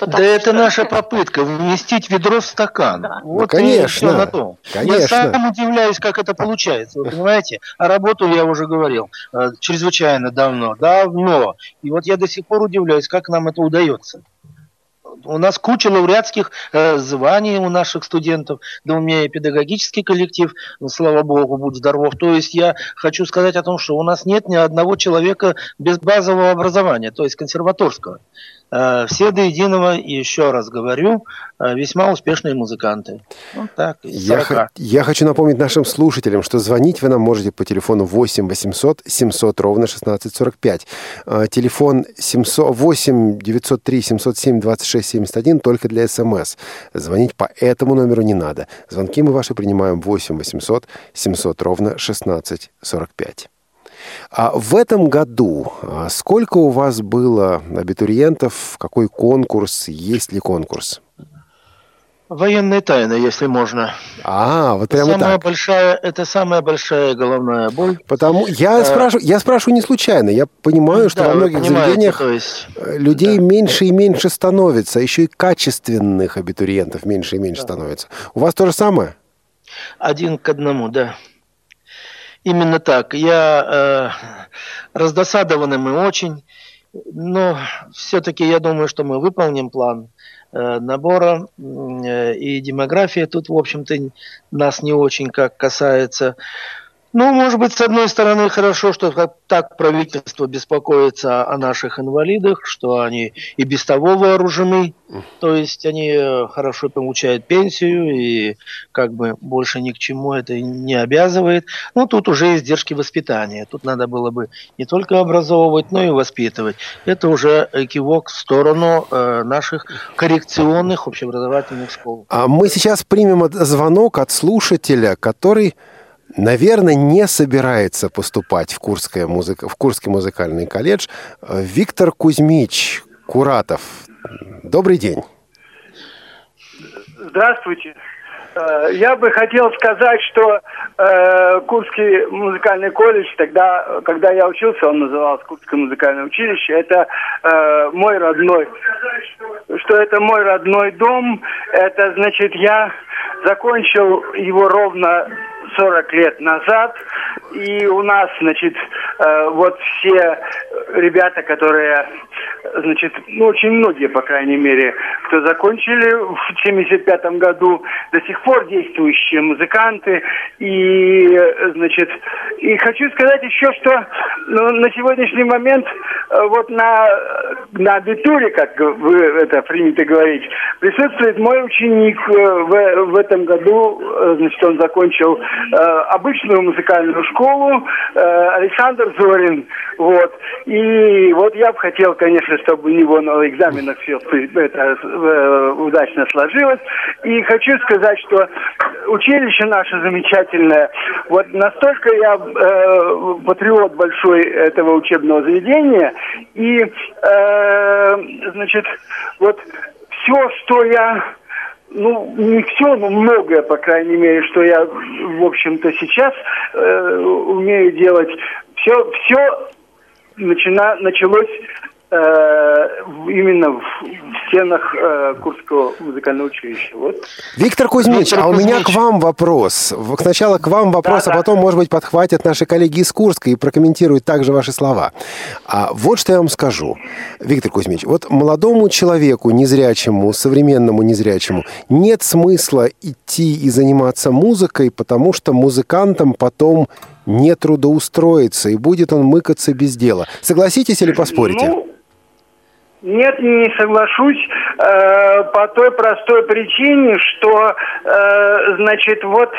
Да что... это наша попытка вместить ведро в стакан. Да. Вот ну, конечно, на том. конечно. Я сам удивляюсь, как это получается. Вы понимаете? А работаю, я уже говорил, э, чрезвычайно давно. Давно. И вот я до сих пор удивляюсь, как нам это удается у нас куча лауреатских э, званий у наших студентов, да у меня и педагогический коллектив, ну, слава богу, будь здоров. То есть я хочу сказать о том, что у нас нет ни одного человека без базового образования, то есть консерваторского. Э, все до единого, еще раз говорю, э, весьма успешные музыканты. Вот так, я, я хочу напомнить нашим слушателям, что звонить вы нам можете по телефону 8 800 700 ровно 1645. Э, телефон 700, 8 903 707 26 71 только для СМС. Звонить по этому номеру не надо. Звонки мы ваши принимаем 8 800 700 ровно 1645. А в этом году а, сколько у вас было абитуриентов? Какой конкурс? Есть ли конкурс? Военная тайна, если можно. А, вот прямо самая так. Большая, это самая большая головная боль. Потому я а, спрашиваю, я спрашиваю не случайно. Я понимаю, что да, во многих заведениях есть, людей да. меньше и меньше становится, еще и качественных абитуриентов меньше и меньше да. становится. У вас то же самое? Один к одному, да. Именно так. Я э, раздосадованы мы очень, но все-таки я думаю, что мы выполним план э, набора э, и демография тут, в общем-то, нас не очень как касается. Ну, может быть, с одной стороны, хорошо, что так правительство беспокоится о наших инвалидах, что они и без того вооружены, то есть они э, хорошо получают пенсию и как бы больше ни к чему это не обязывает. Ну, тут уже издержки воспитания. Тут надо было бы не только образовывать, но и воспитывать. Это уже кивок в сторону э, наших коррекционных общеобразовательных школ. А мы сейчас примем звонок от слушателя, который наверное, не собирается поступать в, Курское музык... в Курский музыкальный колледж. Виктор Кузьмич, Куратов. Добрый день. Здравствуйте. Э, я бы хотел сказать, что э, Курский музыкальный колледж, тогда, когда я учился, он назывался Курское музыкальное училище, это э, мой родной, что это мой родной дом, это значит, я закончил его ровно 40 лет назад. И у нас, значит, э, вот все ребята, которые, значит, ну, очень многие, по крайней мере, кто закончили в 75 году, до сих пор действующие музыканты. И, значит, и хочу сказать еще, что ну, на сегодняшний момент э, вот на, на абитуре, как вы это принято говорить, присутствует мой ученик э, в, в этом году, значит, он закончил обычную музыкальную школу, э, Александр Зорин, вот. И вот я бы хотел, конечно, чтобы у него на экзаменах все это э, удачно сложилось. И хочу сказать, что училище наше замечательное. Вот настолько я э, патриот большой этого учебного заведения. И, э, значит, вот все, что я ну, не все, но многое, по крайней мере, что я, в общем-то, сейчас э, умею делать. Все, все начина, началось именно в, в стенах э, Курского музыкального училища. Вот. Виктор Кузьмич, Виктор а у меня к вам вопрос. Сначала к вам вопрос, да, а потом, да. может быть, подхватят наши коллеги из Курска и прокомментируют также ваши слова. А вот что я вам скажу. Виктор Кузьмич, вот молодому человеку, незрячему, современному незрячему, нет смысла идти и заниматься музыкой, потому что музыкантам потом не трудоустроиться, и будет он мыкаться без дела. Согласитесь или поспорите? Ну, нет, не соглашусь э, по той простой причине, что, э, значит, вот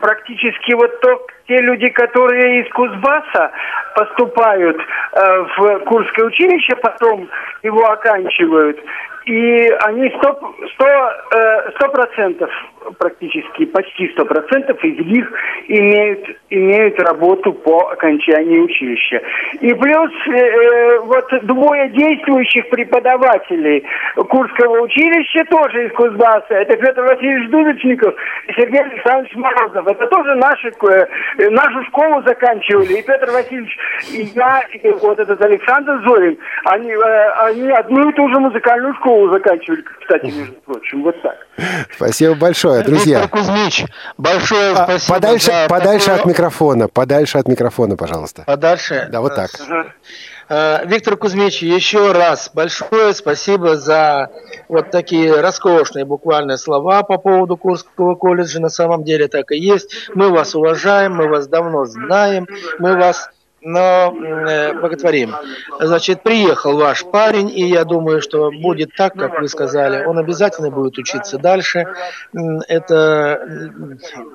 практически вот то, те люди, которые из Кузбасса поступают э, в Курское училище, потом его оканчивают, и они э, сто процентов практически почти сто процентов из них имеют, имеют работу по окончании училища. И плюс э, э, вот двое действующих преподавателей Курского училища тоже из Кузбасса. Это Петр Васильевич Дудочников и Сергей Александрович Морозов. Это тоже наши, э, нашу школу заканчивали. И Петр Васильевич, и я, и вот этот Александр Зорин, они, э, они одну и ту же музыкальную школу заканчивали, кстати, между прочим. Вот так. Спасибо большое, друзья. Виктор Кузьмич, большое а, спасибо. Подальше, за подальше такое... от микрофона, подальше от микрофона, пожалуйста. Подальше? Да, вот так. Uh, Виктор Кузьмич, еще раз большое спасибо за вот такие роскошные буквально слова по поводу Курского колледжа. На самом деле так и есть. Мы вас уважаем, мы вас давно знаем, мы вас но э, боготворим. Значит, приехал ваш парень, и я думаю, что будет так, как вы сказали. Он обязательно будет учиться дальше. Это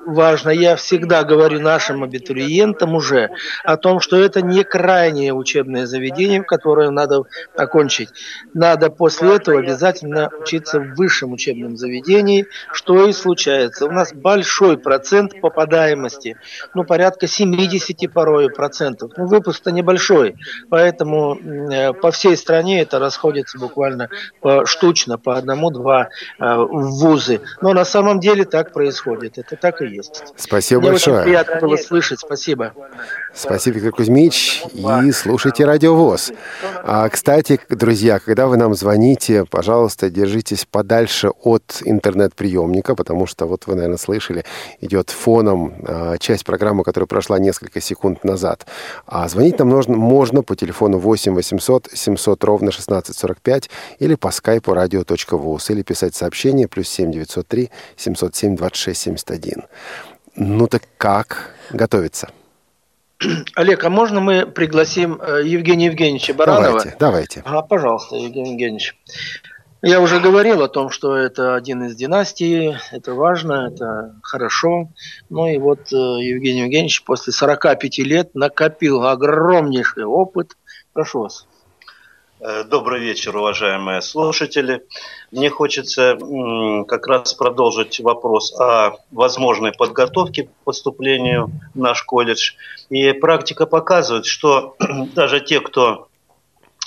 важно. Я всегда говорю нашим абитуриентам уже о том, что это не крайнее учебное заведение, которое надо окончить. Надо после этого обязательно учиться в высшем учебном заведении, что и случается. У нас большой процент попадаемости, ну, порядка 70 порой процентов ну, выпуск-то небольшой, поэтому э, по всей стране это расходится буквально по, штучно, по одному-два э, вузы. Но на самом деле так происходит, это так и есть. Спасибо Мне большое. Очень приятно было слышать, спасибо. Спасибо, Виктор Кузьмич, и слушайте Радиовоз. А, кстати, друзья, когда вы нам звоните, пожалуйста, держитесь подальше от интернет-приемника, потому что, вот вы, наверное, слышали, идет фоном а, часть программы, которая прошла несколько секунд назад. А звонить нам нужно, можно по телефону 8 800 700 ровно 1645 или по скайпу radio.voz или писать сообщение плюс 7 903 707 26 71. Ну так как готовиться? Олег, а можно мы пригласим э, Евгения Евгеньевича Баранова? Давайте, давайте. А, пожалуйста, Евгений Евгеньевич. Я уже говорил о том, что это один из династий, это важно, это хорошо. Ну и вот э, Евгений Евгеньевич после 45 лет накопил огромнейший опыт. Прошу вас. Э, добрый вечер, уважаемые слушатели. Мне хочется как раз продолжить вопрос о возможной подготовке к поступлению в наш колледж. И практика показывает, что даже те, кто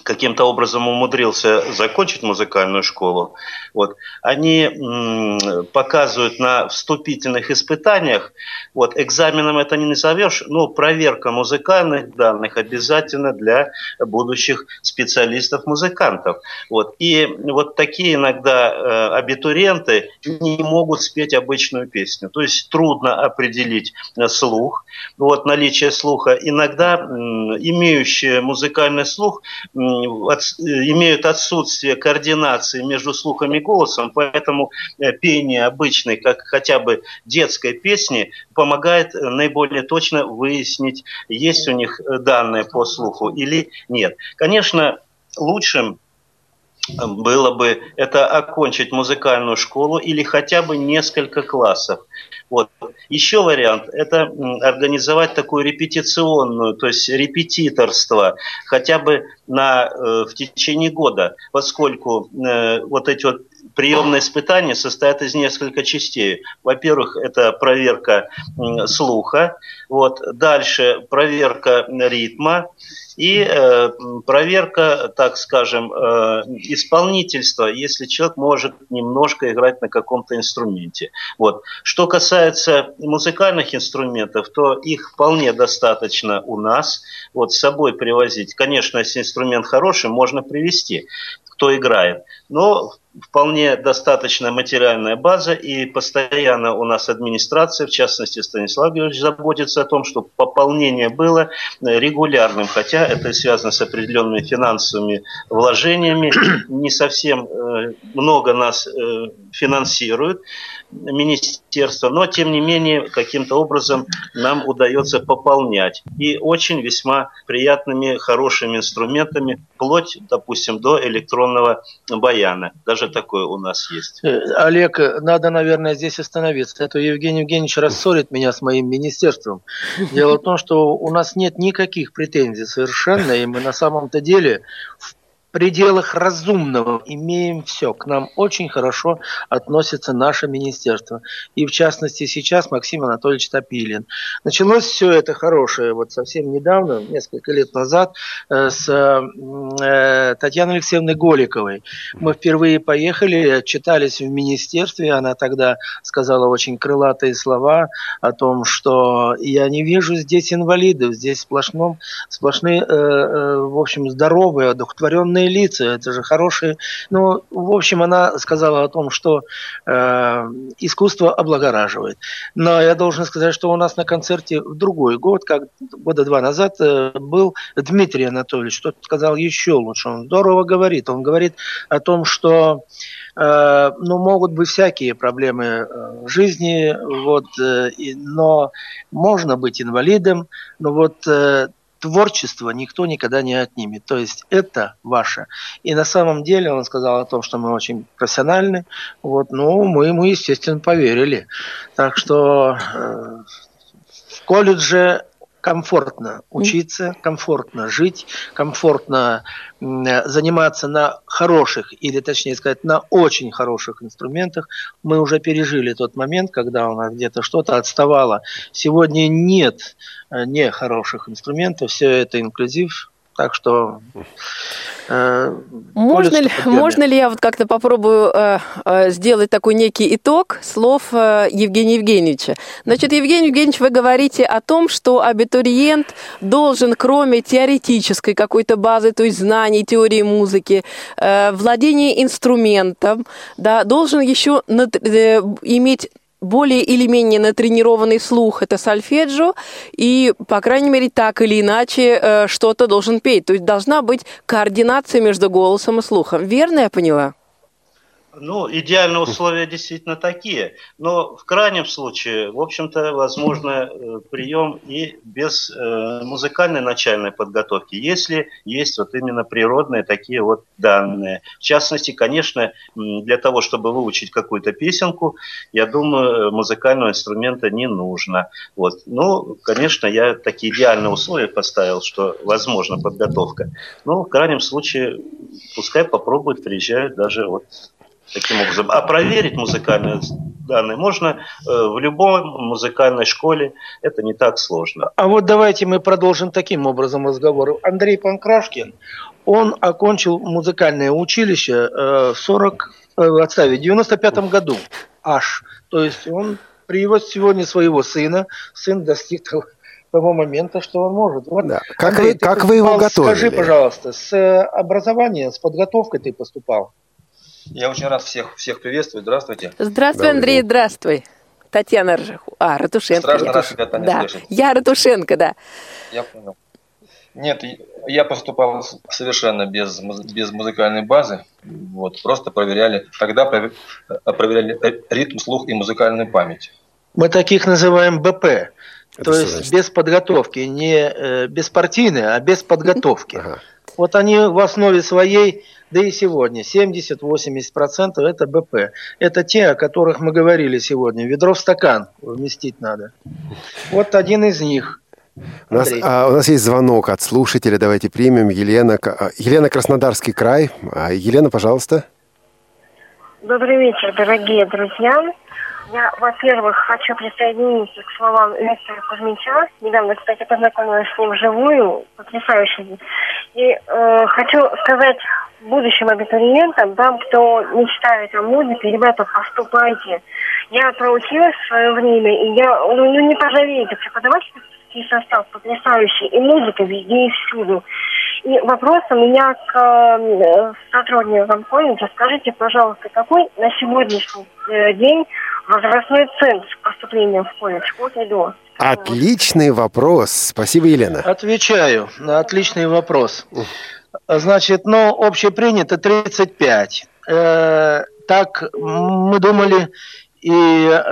каким-то образом умудрился закончить музыкальную школу, вот, они м, показывают на вступительных испытаниях, вот, экзаменом это не назовешь, но проверка музыкальных данных обязательно для будущих специалистов-музыкантов. Вот. И вот такие иногда э, абитуриенты не могут спеть обычную песню. То есть трудно определить э, слух, вот, наличие слуха. Иногда э, имеющие музыкальный слух э, имеют отсутствие координации между слухом и голосом, поэтому э, пение обычной, как хотя бы детской песни, помогает наиболее точно выяснить, есть у них данные по слуху или нет. Конечно, лучшим было бы это окончить музыкальную школу или хотя бы несколько классов. Вот. Еще вариант – это организовать такую репетиционную, то есть репетиторство, хотя бы на, э, в течение года, поскольку э, вот эти вот приемные испытания состоят из нескольких частей. Во-первых, это проверка слуха, вот. дальше проверка ритма и э, проверка, так скажем, э, исполнительства, если человек может немножко играть на каком-то инструменте. Вот. Что касается музыкальных инструментов, то их вполне достаточно у нас вот, с собой привозить. Конечно, если инструмент хороший, можно привезти кто играет. Но вполне достаточная материальная база, и постоянно у нас администрация, в частности Станислав Георгиевич, заботится о том, чтобы пополнение было регулярным, хотя это связано с определенными финансовыми вложениями, не совсем э, много нас э, финансирует министерство, но тем не менее каким-то образом нам удается пополнять. И очень весьма приятными, хорошими инструментами, вплоть, допустим, до электронного баяна. Даже такое у нас есть. Э, Олег, надо, наверное, здесь остановиться. Это Евгений Евгеньевич рассорит меня с моим министерством. Дело в том, что у нас нет никаких претензий совершенно, и мы на самом-то деле в пределах разумного имеем все. К нам очень хорошо относится наше министерство. И в частности сейчас Максим Анатольевич Топилин. Началось все это хорошее вот совсем недавно, несколько лет назад, э, с э, Татьяной Алексеевной Голиковой. Мы впервые поехали, отчитались в министерстве. Она тогда сказала очень крылатые слова о том, что я не вижу здесь инвалидов, здесь сплошном, сплошные, э, в общем, здоровые, одухотворенные умные лица, это же хорошие. Ну, в общем, она сказала о том, что э, искусство облагораживает. Но я должен сказать, что у нас на концерте в другой год, как года два назад, э, был Дмитрий Анатольевич, тот сказал еще лучше. Он здорово говорит. Он говорит о том, что э, ну, могут быть всякие проблемы э, в жизни, вот, э, но можно быть инвалидом, но вот творчество никто никогда не отнимет. То есть это ваше. И на самом деле он сказал о том, что мы очень профессиональны. Вот, ну, мы ему, естественно, поверили. Так что э, в колледже комфортно учиться, комфортно жить, комфортно заниматься на хороших, или точнее сказать, на очень хороших инструментах. Мы уже пережили тот момент, когда у нас где-то что-то отставало. Сегодня нет э, не хороших инструментов, все это инклюзив, так что э, можно ли, можно ли я вот как-то попробую э, э, сделать такой некий итог слов э, Евгения Евгеньевича? Значит, Евгений Евгеньевич, вы говорите о том, что абитуриент должен, кроме теоретической какой-то базы, то есть знаний теории музыки, э, владения инструментом, да, должен еще над, э, иметь более или менее натренированный слух – это сольфеджио, и, по крайней мере, так или иначе э, что-то должен петь. То есть должна быть координация между голосом и слухом. Верно я поняла? Ну, идеальные условия действительно такие. Но в крайнем случае, в общем-то, возможно э, прием и без э, музыкальной начальной подготовки, если есть вот именно природные такие вот данные. В частности, конечно, для того, чтобы выучить какую-то песенку, я думаю, музыкального инструмента не нужно. Вот. Ну, конечно, я такие идеальные условия поставил, что возможна подготовка. Но в крайнем случае, пускай попробуют, приезжают даже вот таким образом. А проверить музыкальные данные можно э, в любой музыкальной школе. Это не так сложно. А вот давайте мы продолжим таким образом разговор. Андрей Панкрашкин, он окончил музыкальное училище э, в 40, э, отставить, в 95 году аж. То есть он привез сегодня своего сына. Сын достиг того, того момента, что он может. Вот, да. Как, Андрей, вы, как вы его готовили? Скажи, пожалуйста, с образованием, с подготовкой ты поступал? Я очень рад всех, всех приветствовать. Здравствуйте. Здравствуй, Андрей, здравствуй. Татьяна Ржиху. А, Ратушенко. Страшно рад тебя, Таня, да. слышать. Я Ратушенко, да. Я понял. Нет, я поступал совершенно без, без музыкальной базы. Вот, просто проверяли, тогда проверяли ритм, слух и музыкальную память. Мы таких называем БП. Это то есть значит? без подготовки, не э, беспартийные, а без подготовки. Ага. Вот они в основе своей да и сегодня 70-80% это БП. Это те, о которых мы говорили сегодня. Ведро в стакан вместить надо. Вот один из них. У нас, а, у нас есть звонок от слушателя. Давайте примем. Елена, а, Елена Краснодарский край. А, Елена, пожалуйста. Добрый вечер, дорогие друзья. Я, во-первых, хочу присоединиться к словам Виктора Кузьмича. Недавно, кстати, познакомилась с ним вживую, потрясающе. И э, хочу сказать будущим абитуриентам, там, кто мечтает о музыке, ребята, поступайте. Я проучилась в свое время, и я, ну, ну не пожалеете, преподавательский состав потрясающий, и музыка везде и всюду. И вопрос у меня к э, сотрудникам колледжа. Скажите, пожалуйста, какой на сегодняшний э, день возрастной ценз поступления в колледж от и до? Отличный вопрос. Спасибо, Елена. Отвечаю на отличный вопрос. Значит, ну, общепринято 35. Э, так мы думали, и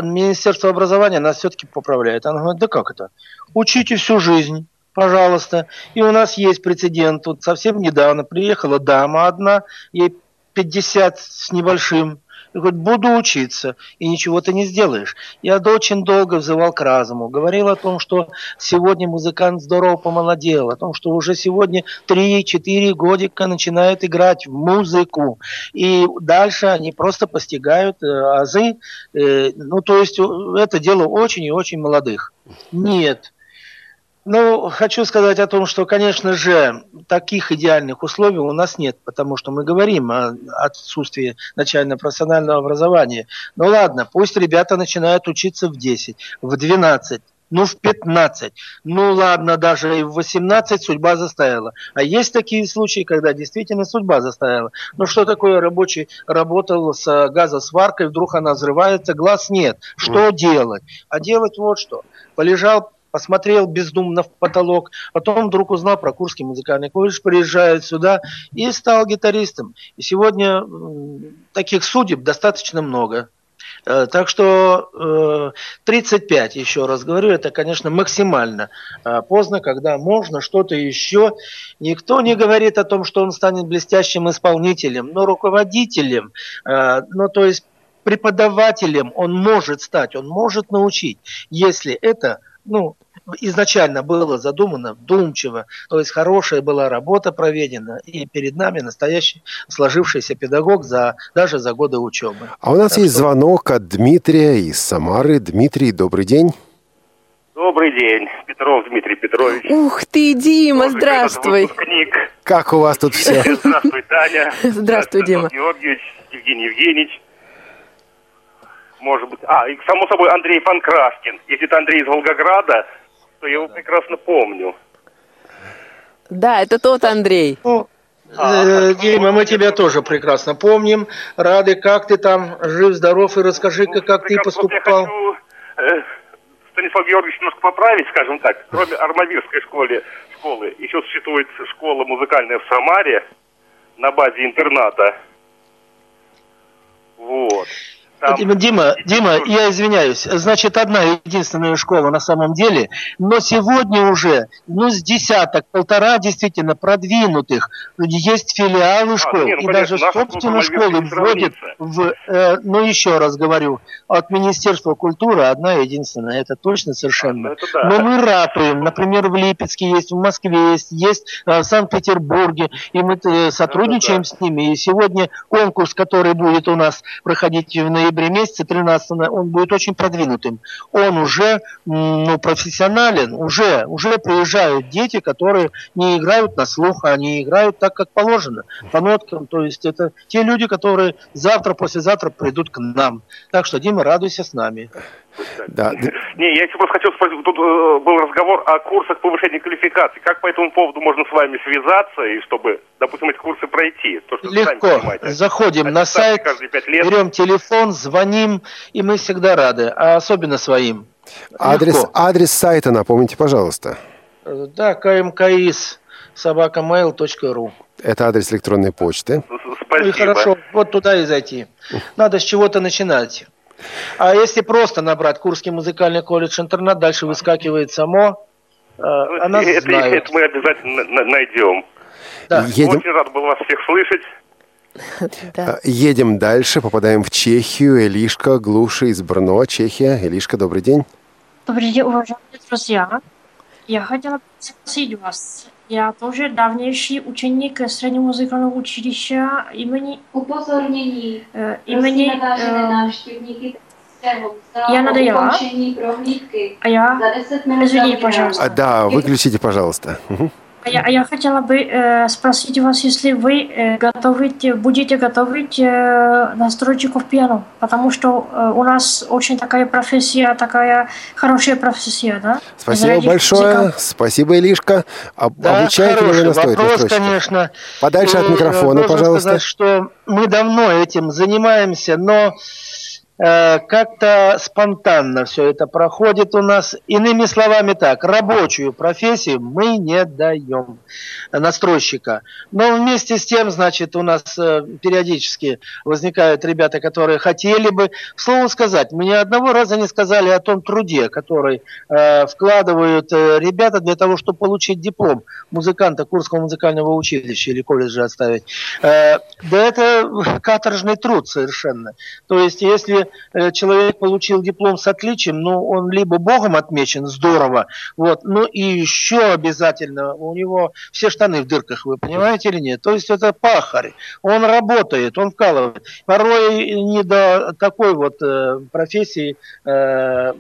Министерство образования нас все-таки поправляет. Она говорит, да как это? Учите всю жизнь, пожалуйста. И у нас есть прецедент. Тут совсем недавно приехала дама одна, ей 50 с небольшим. И говорит, буду учиться, и ничего ты не сделаешь. Я очень долго взывал к разуму, говорил о том, что сегодня музыкант здорово помолодел, о том, что уже сегодня 3-4 годика начинают играть в музыку, и дальше они просто постигают э, азы, э, ну то есть э, это дело очень и очень молодых. Нет, ну, хочу сказать о том, что, конечно же, таких идеальных условий у нас нет, потому что мы говорим о отсутствии начально-профессионального образования. Ну ладно, пусть ребята начинают учиться в 10, в 12, ну в 15, ну ладно, даже и в 18 судьба заставила. А есть такие случаи, когда действительно судьба заставила. Ну что такое рабочий работал с газосваркой, вдруг она взрывается, глаз нет. Что mm. делать? А делать вот что. Полежал посмотрел бездумно в потолок, потом вдруг узнал про Курский музыкальный колледж, приезжает сюда и стал гитаристом. И сегодня таких судеб достаточно много. Э, так что 35, э, еще раз говорю, это, конечно, максимально э, поздно, когда можно что-то еще. Никто не говорит о том, что он станет блестящим исполнителем, но руководителем, ну то есть преподавателем он может стать, он может научить, если это ну, изначально было задумано вдумчиво, то есть хорошая была работа проведена, и перед нами настоящий сложившийся педагог за, даже за годы учебы. А у нас так есть что... звонок от Дмитрия из Самары. Дмитрий, добрый день. Добрый день, Петров Дмитрий Петрович. Ух ты, Дима, Тоже здравствуй. Как у вас тут все? Здравствуй, Таня. Здравствуй, Дима. Георгиевич, Евгений Евгеньевич может быть. А, и само собой Андрей Панкрашкин. Если это Андрей из Волгограда, то я его прекрасно помню. Да, это тот Андрей. Ну, а, э, Дима, мы тебя тоже прекрасно помним. Рады, как ты там, жив, здоров, и расскажи-ка, ну, как ты поступал. Я хочу э, Станислав Георгиевич немножко поправить, скажем так. Кроме Армавирской школы, школы, еще существует школа музыкальная в Самаре на базе интерната. Вот. Там... Дима, Дима, я извиняюсь. Значит, одна единственная школа на самом деле, но сегодня уже, ну, с десяток, полтора действительно продвинутых. Есть филиалы школ, а, не, ну, и даже собственно школы вводят в, э, ну, еще раз говорю, от Министерства культуры одна единственная, это точно совершенно. А, это да. Но мы ратуем, например, в Липецке есть, в Москве есть, есть э, в Санкт-Петербурге, и мы э, сотрудничаем это да. с ними. И сегодня конкурс, который будет у нас проходить в ноябре, ноябре месяце 13 он будет очень продвинутым. Он уже ну, профессионален, уже, уже приезжают дети, которые не играют на слух, они играют так, как положено, по ноткам. То есть это те люди, которые завтра, послезавтра придут к нам. Так что, Дима, радуйся с нами. Да. Не, я просто хотел спросить, тут э, был разговор о курсах повышения квалификации. Как по этому поводу можно с вами связаться, и чтобы, допустим, эти курсы пройти? То, что Легко. Заходим на сайт, берем телефон, звоним, и мы всегда рады, а особенно своим. Адрес, адрес сайта напомните, пожалуйста. Э, да, кмкис собакамейл.ру. Это адрес электронной почты. Спасибо. Ну и хорошо, вот туда и зайти. Надо с чего-то начинать. А если просто набрать Курский музыкальный колледж интернат, дальше выскакивает само. Э, ну, она это, знает. это мы обязательно найдем. Да. Едем... Очень рад был вас всех слышать. Да. Э, едем дальше, попадаем в Чехию. Элишка Глуши из Брно, Чехия. Элишка, добрый день. Добрый день, уважаемые друзья. Я хотела спросить вас, já to, že dávnější učeník středního muzikálního učiliště imení... Upozornění. Uh, imení... Uh, návštěvníky я надоела. А я... Извини, пожалуйста. Да, выключите, пожалуйста. Угу. А я, а я хотела бы э, спросить вас, если вы э, готовите, будете готовить э, настройщиков пиано, потому что э, у нас очень такая профессия, такая хорошая профессия, да? Спасибо Зарядить большое, музыка. спасибо, Илишка. Об, да, обучаете ли вы вопрос, конечно. Подальше от микрофона, пожалуйста. сказать, что мы давно этим занимаемся, но Э, как-то спонтанно все это проходит у нас. Иными словами так, рабочую профессию мы не даем настройщика. Но вместе с тем, значит, у нас э, периодически возникают ребята, которые хотели бы. Слово сказать, мне одного раза не сказали о том труде, который э, вкладывают э, ребята для того, чтобы получить диплом музыканта Курского музыкального училища или колледжа отставить. Э, да это каторжный труд совершенно. То есть, если Э, человек получил диплом с отличием, ну, он либо Богом отмечен, здорово, вот, ну и еще обязательно у него все штаны в дырках, вы понимаете или нет? То есть это пахарь, он работает, он вкалывает. Порой не до такой вот э, профессии э,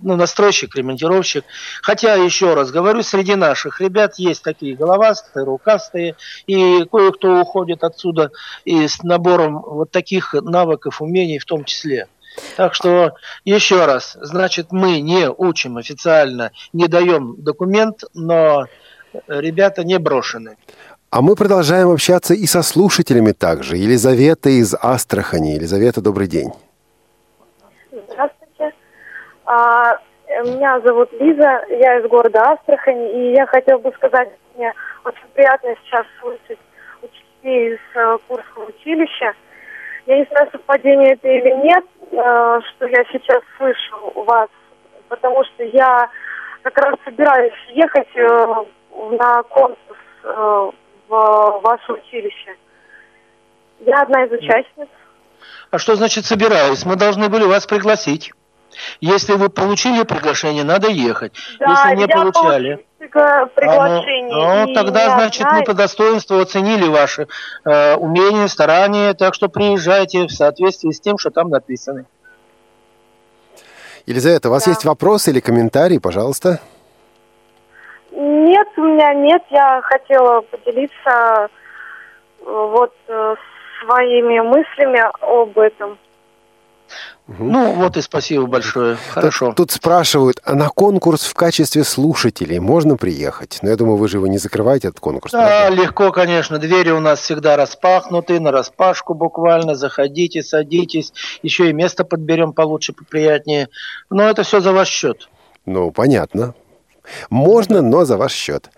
ну, настройщик, ремонтировщик. Хотя, еще раз говорю, среди наших ребят есть такие головастые, рукастые, и кое-кто уходит отсюда и с набором вот таких навыков, умений в том числе. Так что, еще раз, значит, мы не учим официально, не даем документ, но ребята не брошены. А мы продолжаем общаться и со слушателями также. Елизавета из Астрахани. Елизавета, добрый день. А, меня зовут Лиза, я из города Астрахань, и я хотела бы сказать, мне очень приятно сейчас слышать учителей из э, Курского училища. Я не знаю, совпадение это или нет, э, что я сейчас слышу у вас, потому что я как раз собираюсь ехать э, на конкурс э, в ваше училище. Я одна из участниц. А что значит собираюсь? Мы должны были вас пригласить. Если вы получили приглашение, надо ехать. Да, Если не получали, приглашение. А, ну, ну тогда, значит, мы по достоинству оценили ваши э, умения, старания, так что приезжайте в соответствии с тем, что там написано. Елизавета, у вас да. есть вопросы или комментарии, пожалуйста? Нет, у меня нет. Я хотела поделиться э, вот э, своими мыслями об этом. Угу. Ну, вот и спасибо большое. Хорошо. Тут, тут спрашивают, а на конкурс в качестве слушателей можно приехать? Но я думаю, вы же его не закрываете, этот конкурс. Да, правда? легко, конечно. Двери у нас всегда распахнуты, на распашку буквально. Заходите, садитесь. Еще и место подберем получше, поприятнее. Но это все за ваш счет. Ну, понятно. Можно, но за ваш счет.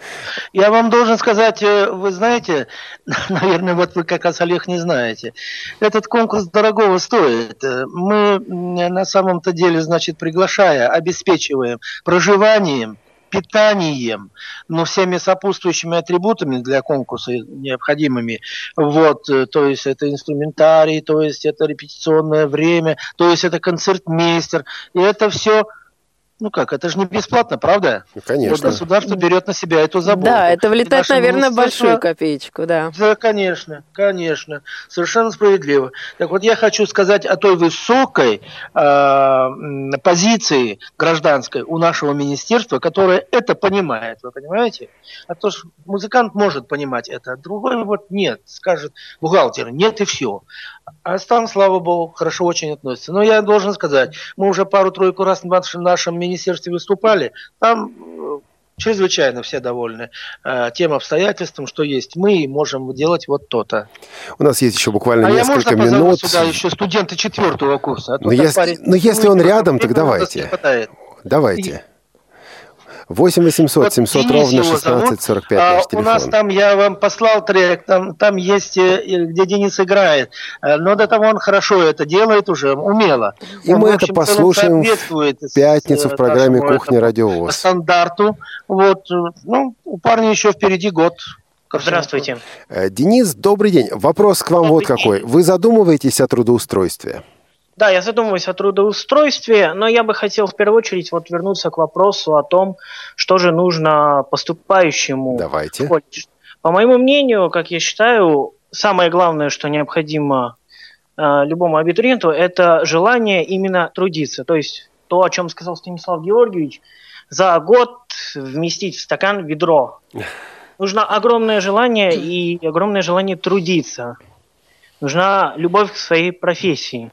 Я вам должен сказать, э, вы знаете, наверное, вот вы как раз, Олег, не знаете, этот конкурс дорогого стоит. Э, Мы на самом-то деле, значит, приглашая, обеспечиваем проживанием, питанием, но всеми сопутствующими атрибутами для конкурса необходимыми. Вот, э, то есть это инструментарий, то есть это репетиционное время, то есть это концертмейстер. И это все ну как, это же не бесплатно, правда? Ну, конечно. Вот государство берет на себя эту заботу. Да, это влетает, наверное, большую копеечку, да. Да, конечно, конечно. Совершенно справедливо. Так вот, я хочу сказать о той высокой э, позиции гражданской у нашего министерства, которое это понимает, вы понимаете? А то ж музыкант может понимать это, а другой вот нет, скажет бухгалтер, нет и все. А там, слава богу, хорошо очень относится. Но я должен сказать, мы уже пару-тройку раз в нашем, нашем министерстве выступали, там э, чрезвычайно все довольны э, тем обстоятельством, что есть мы и можем делать вот то-то. У нас есть еще буквально а я несколько можно позову минут. сюда еще студенты четвертого курса? А то Ну, если- парень- ну, если он рядом, так давайте. Давайте. 8 800 700 Денис ровно его зовут. 16 45 А, наш у нас телефон. там, я вам послал трек, там, там есть, э, где Денис играет. Э, Но до того он хорошо это делает уже, умело. И Он, мы в это в целом послушаем в пятницу в э, программе нашему «Кухня Радиовоз». стандарту. Вот, ну, у парня еще впереди год. Здравствуйте. Денис, добрый день. Вопрос к вам вот какой. Вы задумываетесь о трудоустройстве? Да, я задумываюсь о трудоустройстве, но я бы хотел в первую очередь вот вернуться к вопросу о том, что же нужно поступающему Давайте. в колледж. По моему мнению, как я считаю, самое главное, что необходимо э, любому абитуриенту, это желание именно трудиться. То есть то, о чем сказал Станислав Георгиевич, за год вместить в стакан ведро. Нужно огромное желание и огромное желание трудиться. Нужна любовь к своей профессии.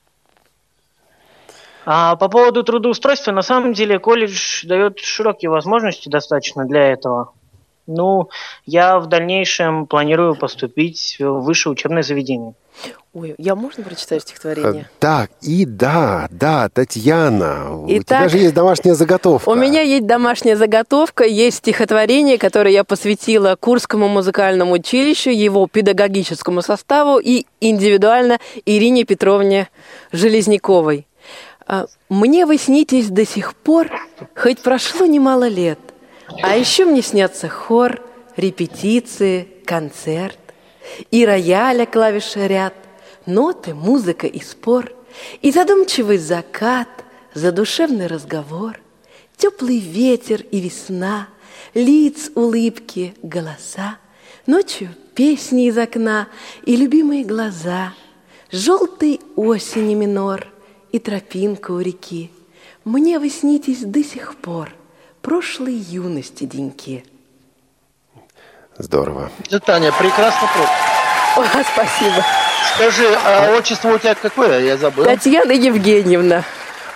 А по поводу трудоустройства, на самом деле колледж дает широкие возможности достаточно для этого. Ну, я в дальнейшем планирую поступить в высшее учебное заведение. Ой, я можно прочитать стихотворение? Э, Так, и да, да, Татьяна, у тебя Итак, же есть домашняя заготовка. У меня есть домашняя заготовка, есть стихотворение, которое я посвятила Курскому музыкальному училищу, его педагогическому составу и индивидуально Ирине Петровне Железняковой. А, Мне вы снитесь до сих пор, хоть прошло немало лет, а еще мне снятся хор, репетиции, концерт. И рояля клавиши ряд, ноты, музыка и спор, и задумчивый закат, задушевный разговор, теплый ветер и весна, лиц, улыбки, голоса, ночью песни из окна и любимые глаза, желтый осени минор и тропинка у реки. Мне вы снитесь до сих пор, прошлой юности деньки. Здорово. Да, Таня, прекрасно просто. О, спасибо. Скажи, а отчество у тебя какое? Я забыл. Татьяна Евгеньевна.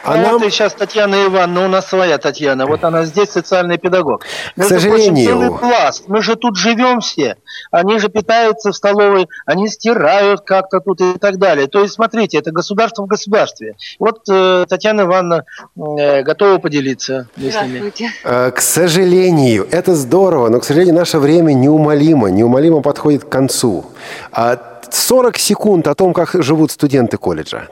А нам... это сейчас Татьяна Ивановна, у нас своя Татьяна. Вот она здесь социальный педагог. К сожалению. Прочим, целый пласт. Мы же тут живем все. Они же питаются в столовой, они стирают как-то тут и так далее. То есть, смотрите, это государство в государстве. Вот э, Татьяна Ивановна э, готова поделиться мыслями. Э, К сожалению, это здорово, но, к сожалению, наше время неумолимо, неумолимо подходит к концу. А 40 секунд о том, как живут студенты колледжа.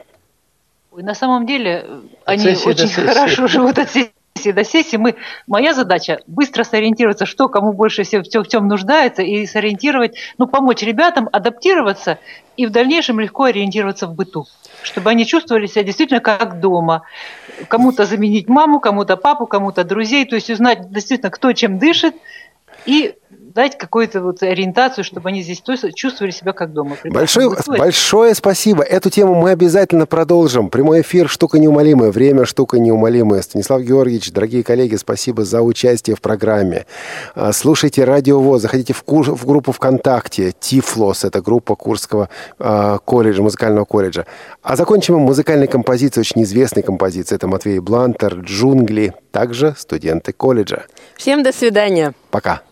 На самом деле они сессии очень сессии. хорошо живут от сессии до сессии. Мы, моя задача быстро сориентироваться, что кому больше всего в чем нуждается, и сориентировать, ну, помочь ребятам адаптироваться и в дальнейшем легко ориентироваться в быту, чтобы они чувствовали себя действительно как дома. Кому-то заменить маму, кому-то папу, кому-то друзей, то есть узнать действительно, кто чем дышит, и дать какую-то вот ориентацию, чтобы они здесь тоже чувствовали себя как дома. Большое, большое спасибо. Эту тему мы обязательно продолжим. Прямой эфир – штука неумолимая, время – штука неумолимая. Станислав Георгиевич, дорогие коллеги, спасибо за участие в программе. А, Слушайте Радио ВОЗ, заходите в, кур- в группу ВКонтакте «Тифлос», это группа Курского а, колледжа, музыкального колледжа. А закончим мы музыкальной композицией, очень известной композицией. Это Матвей Блантер, «Джунгли», также студенты колледжа. Всем до свидания. Пока.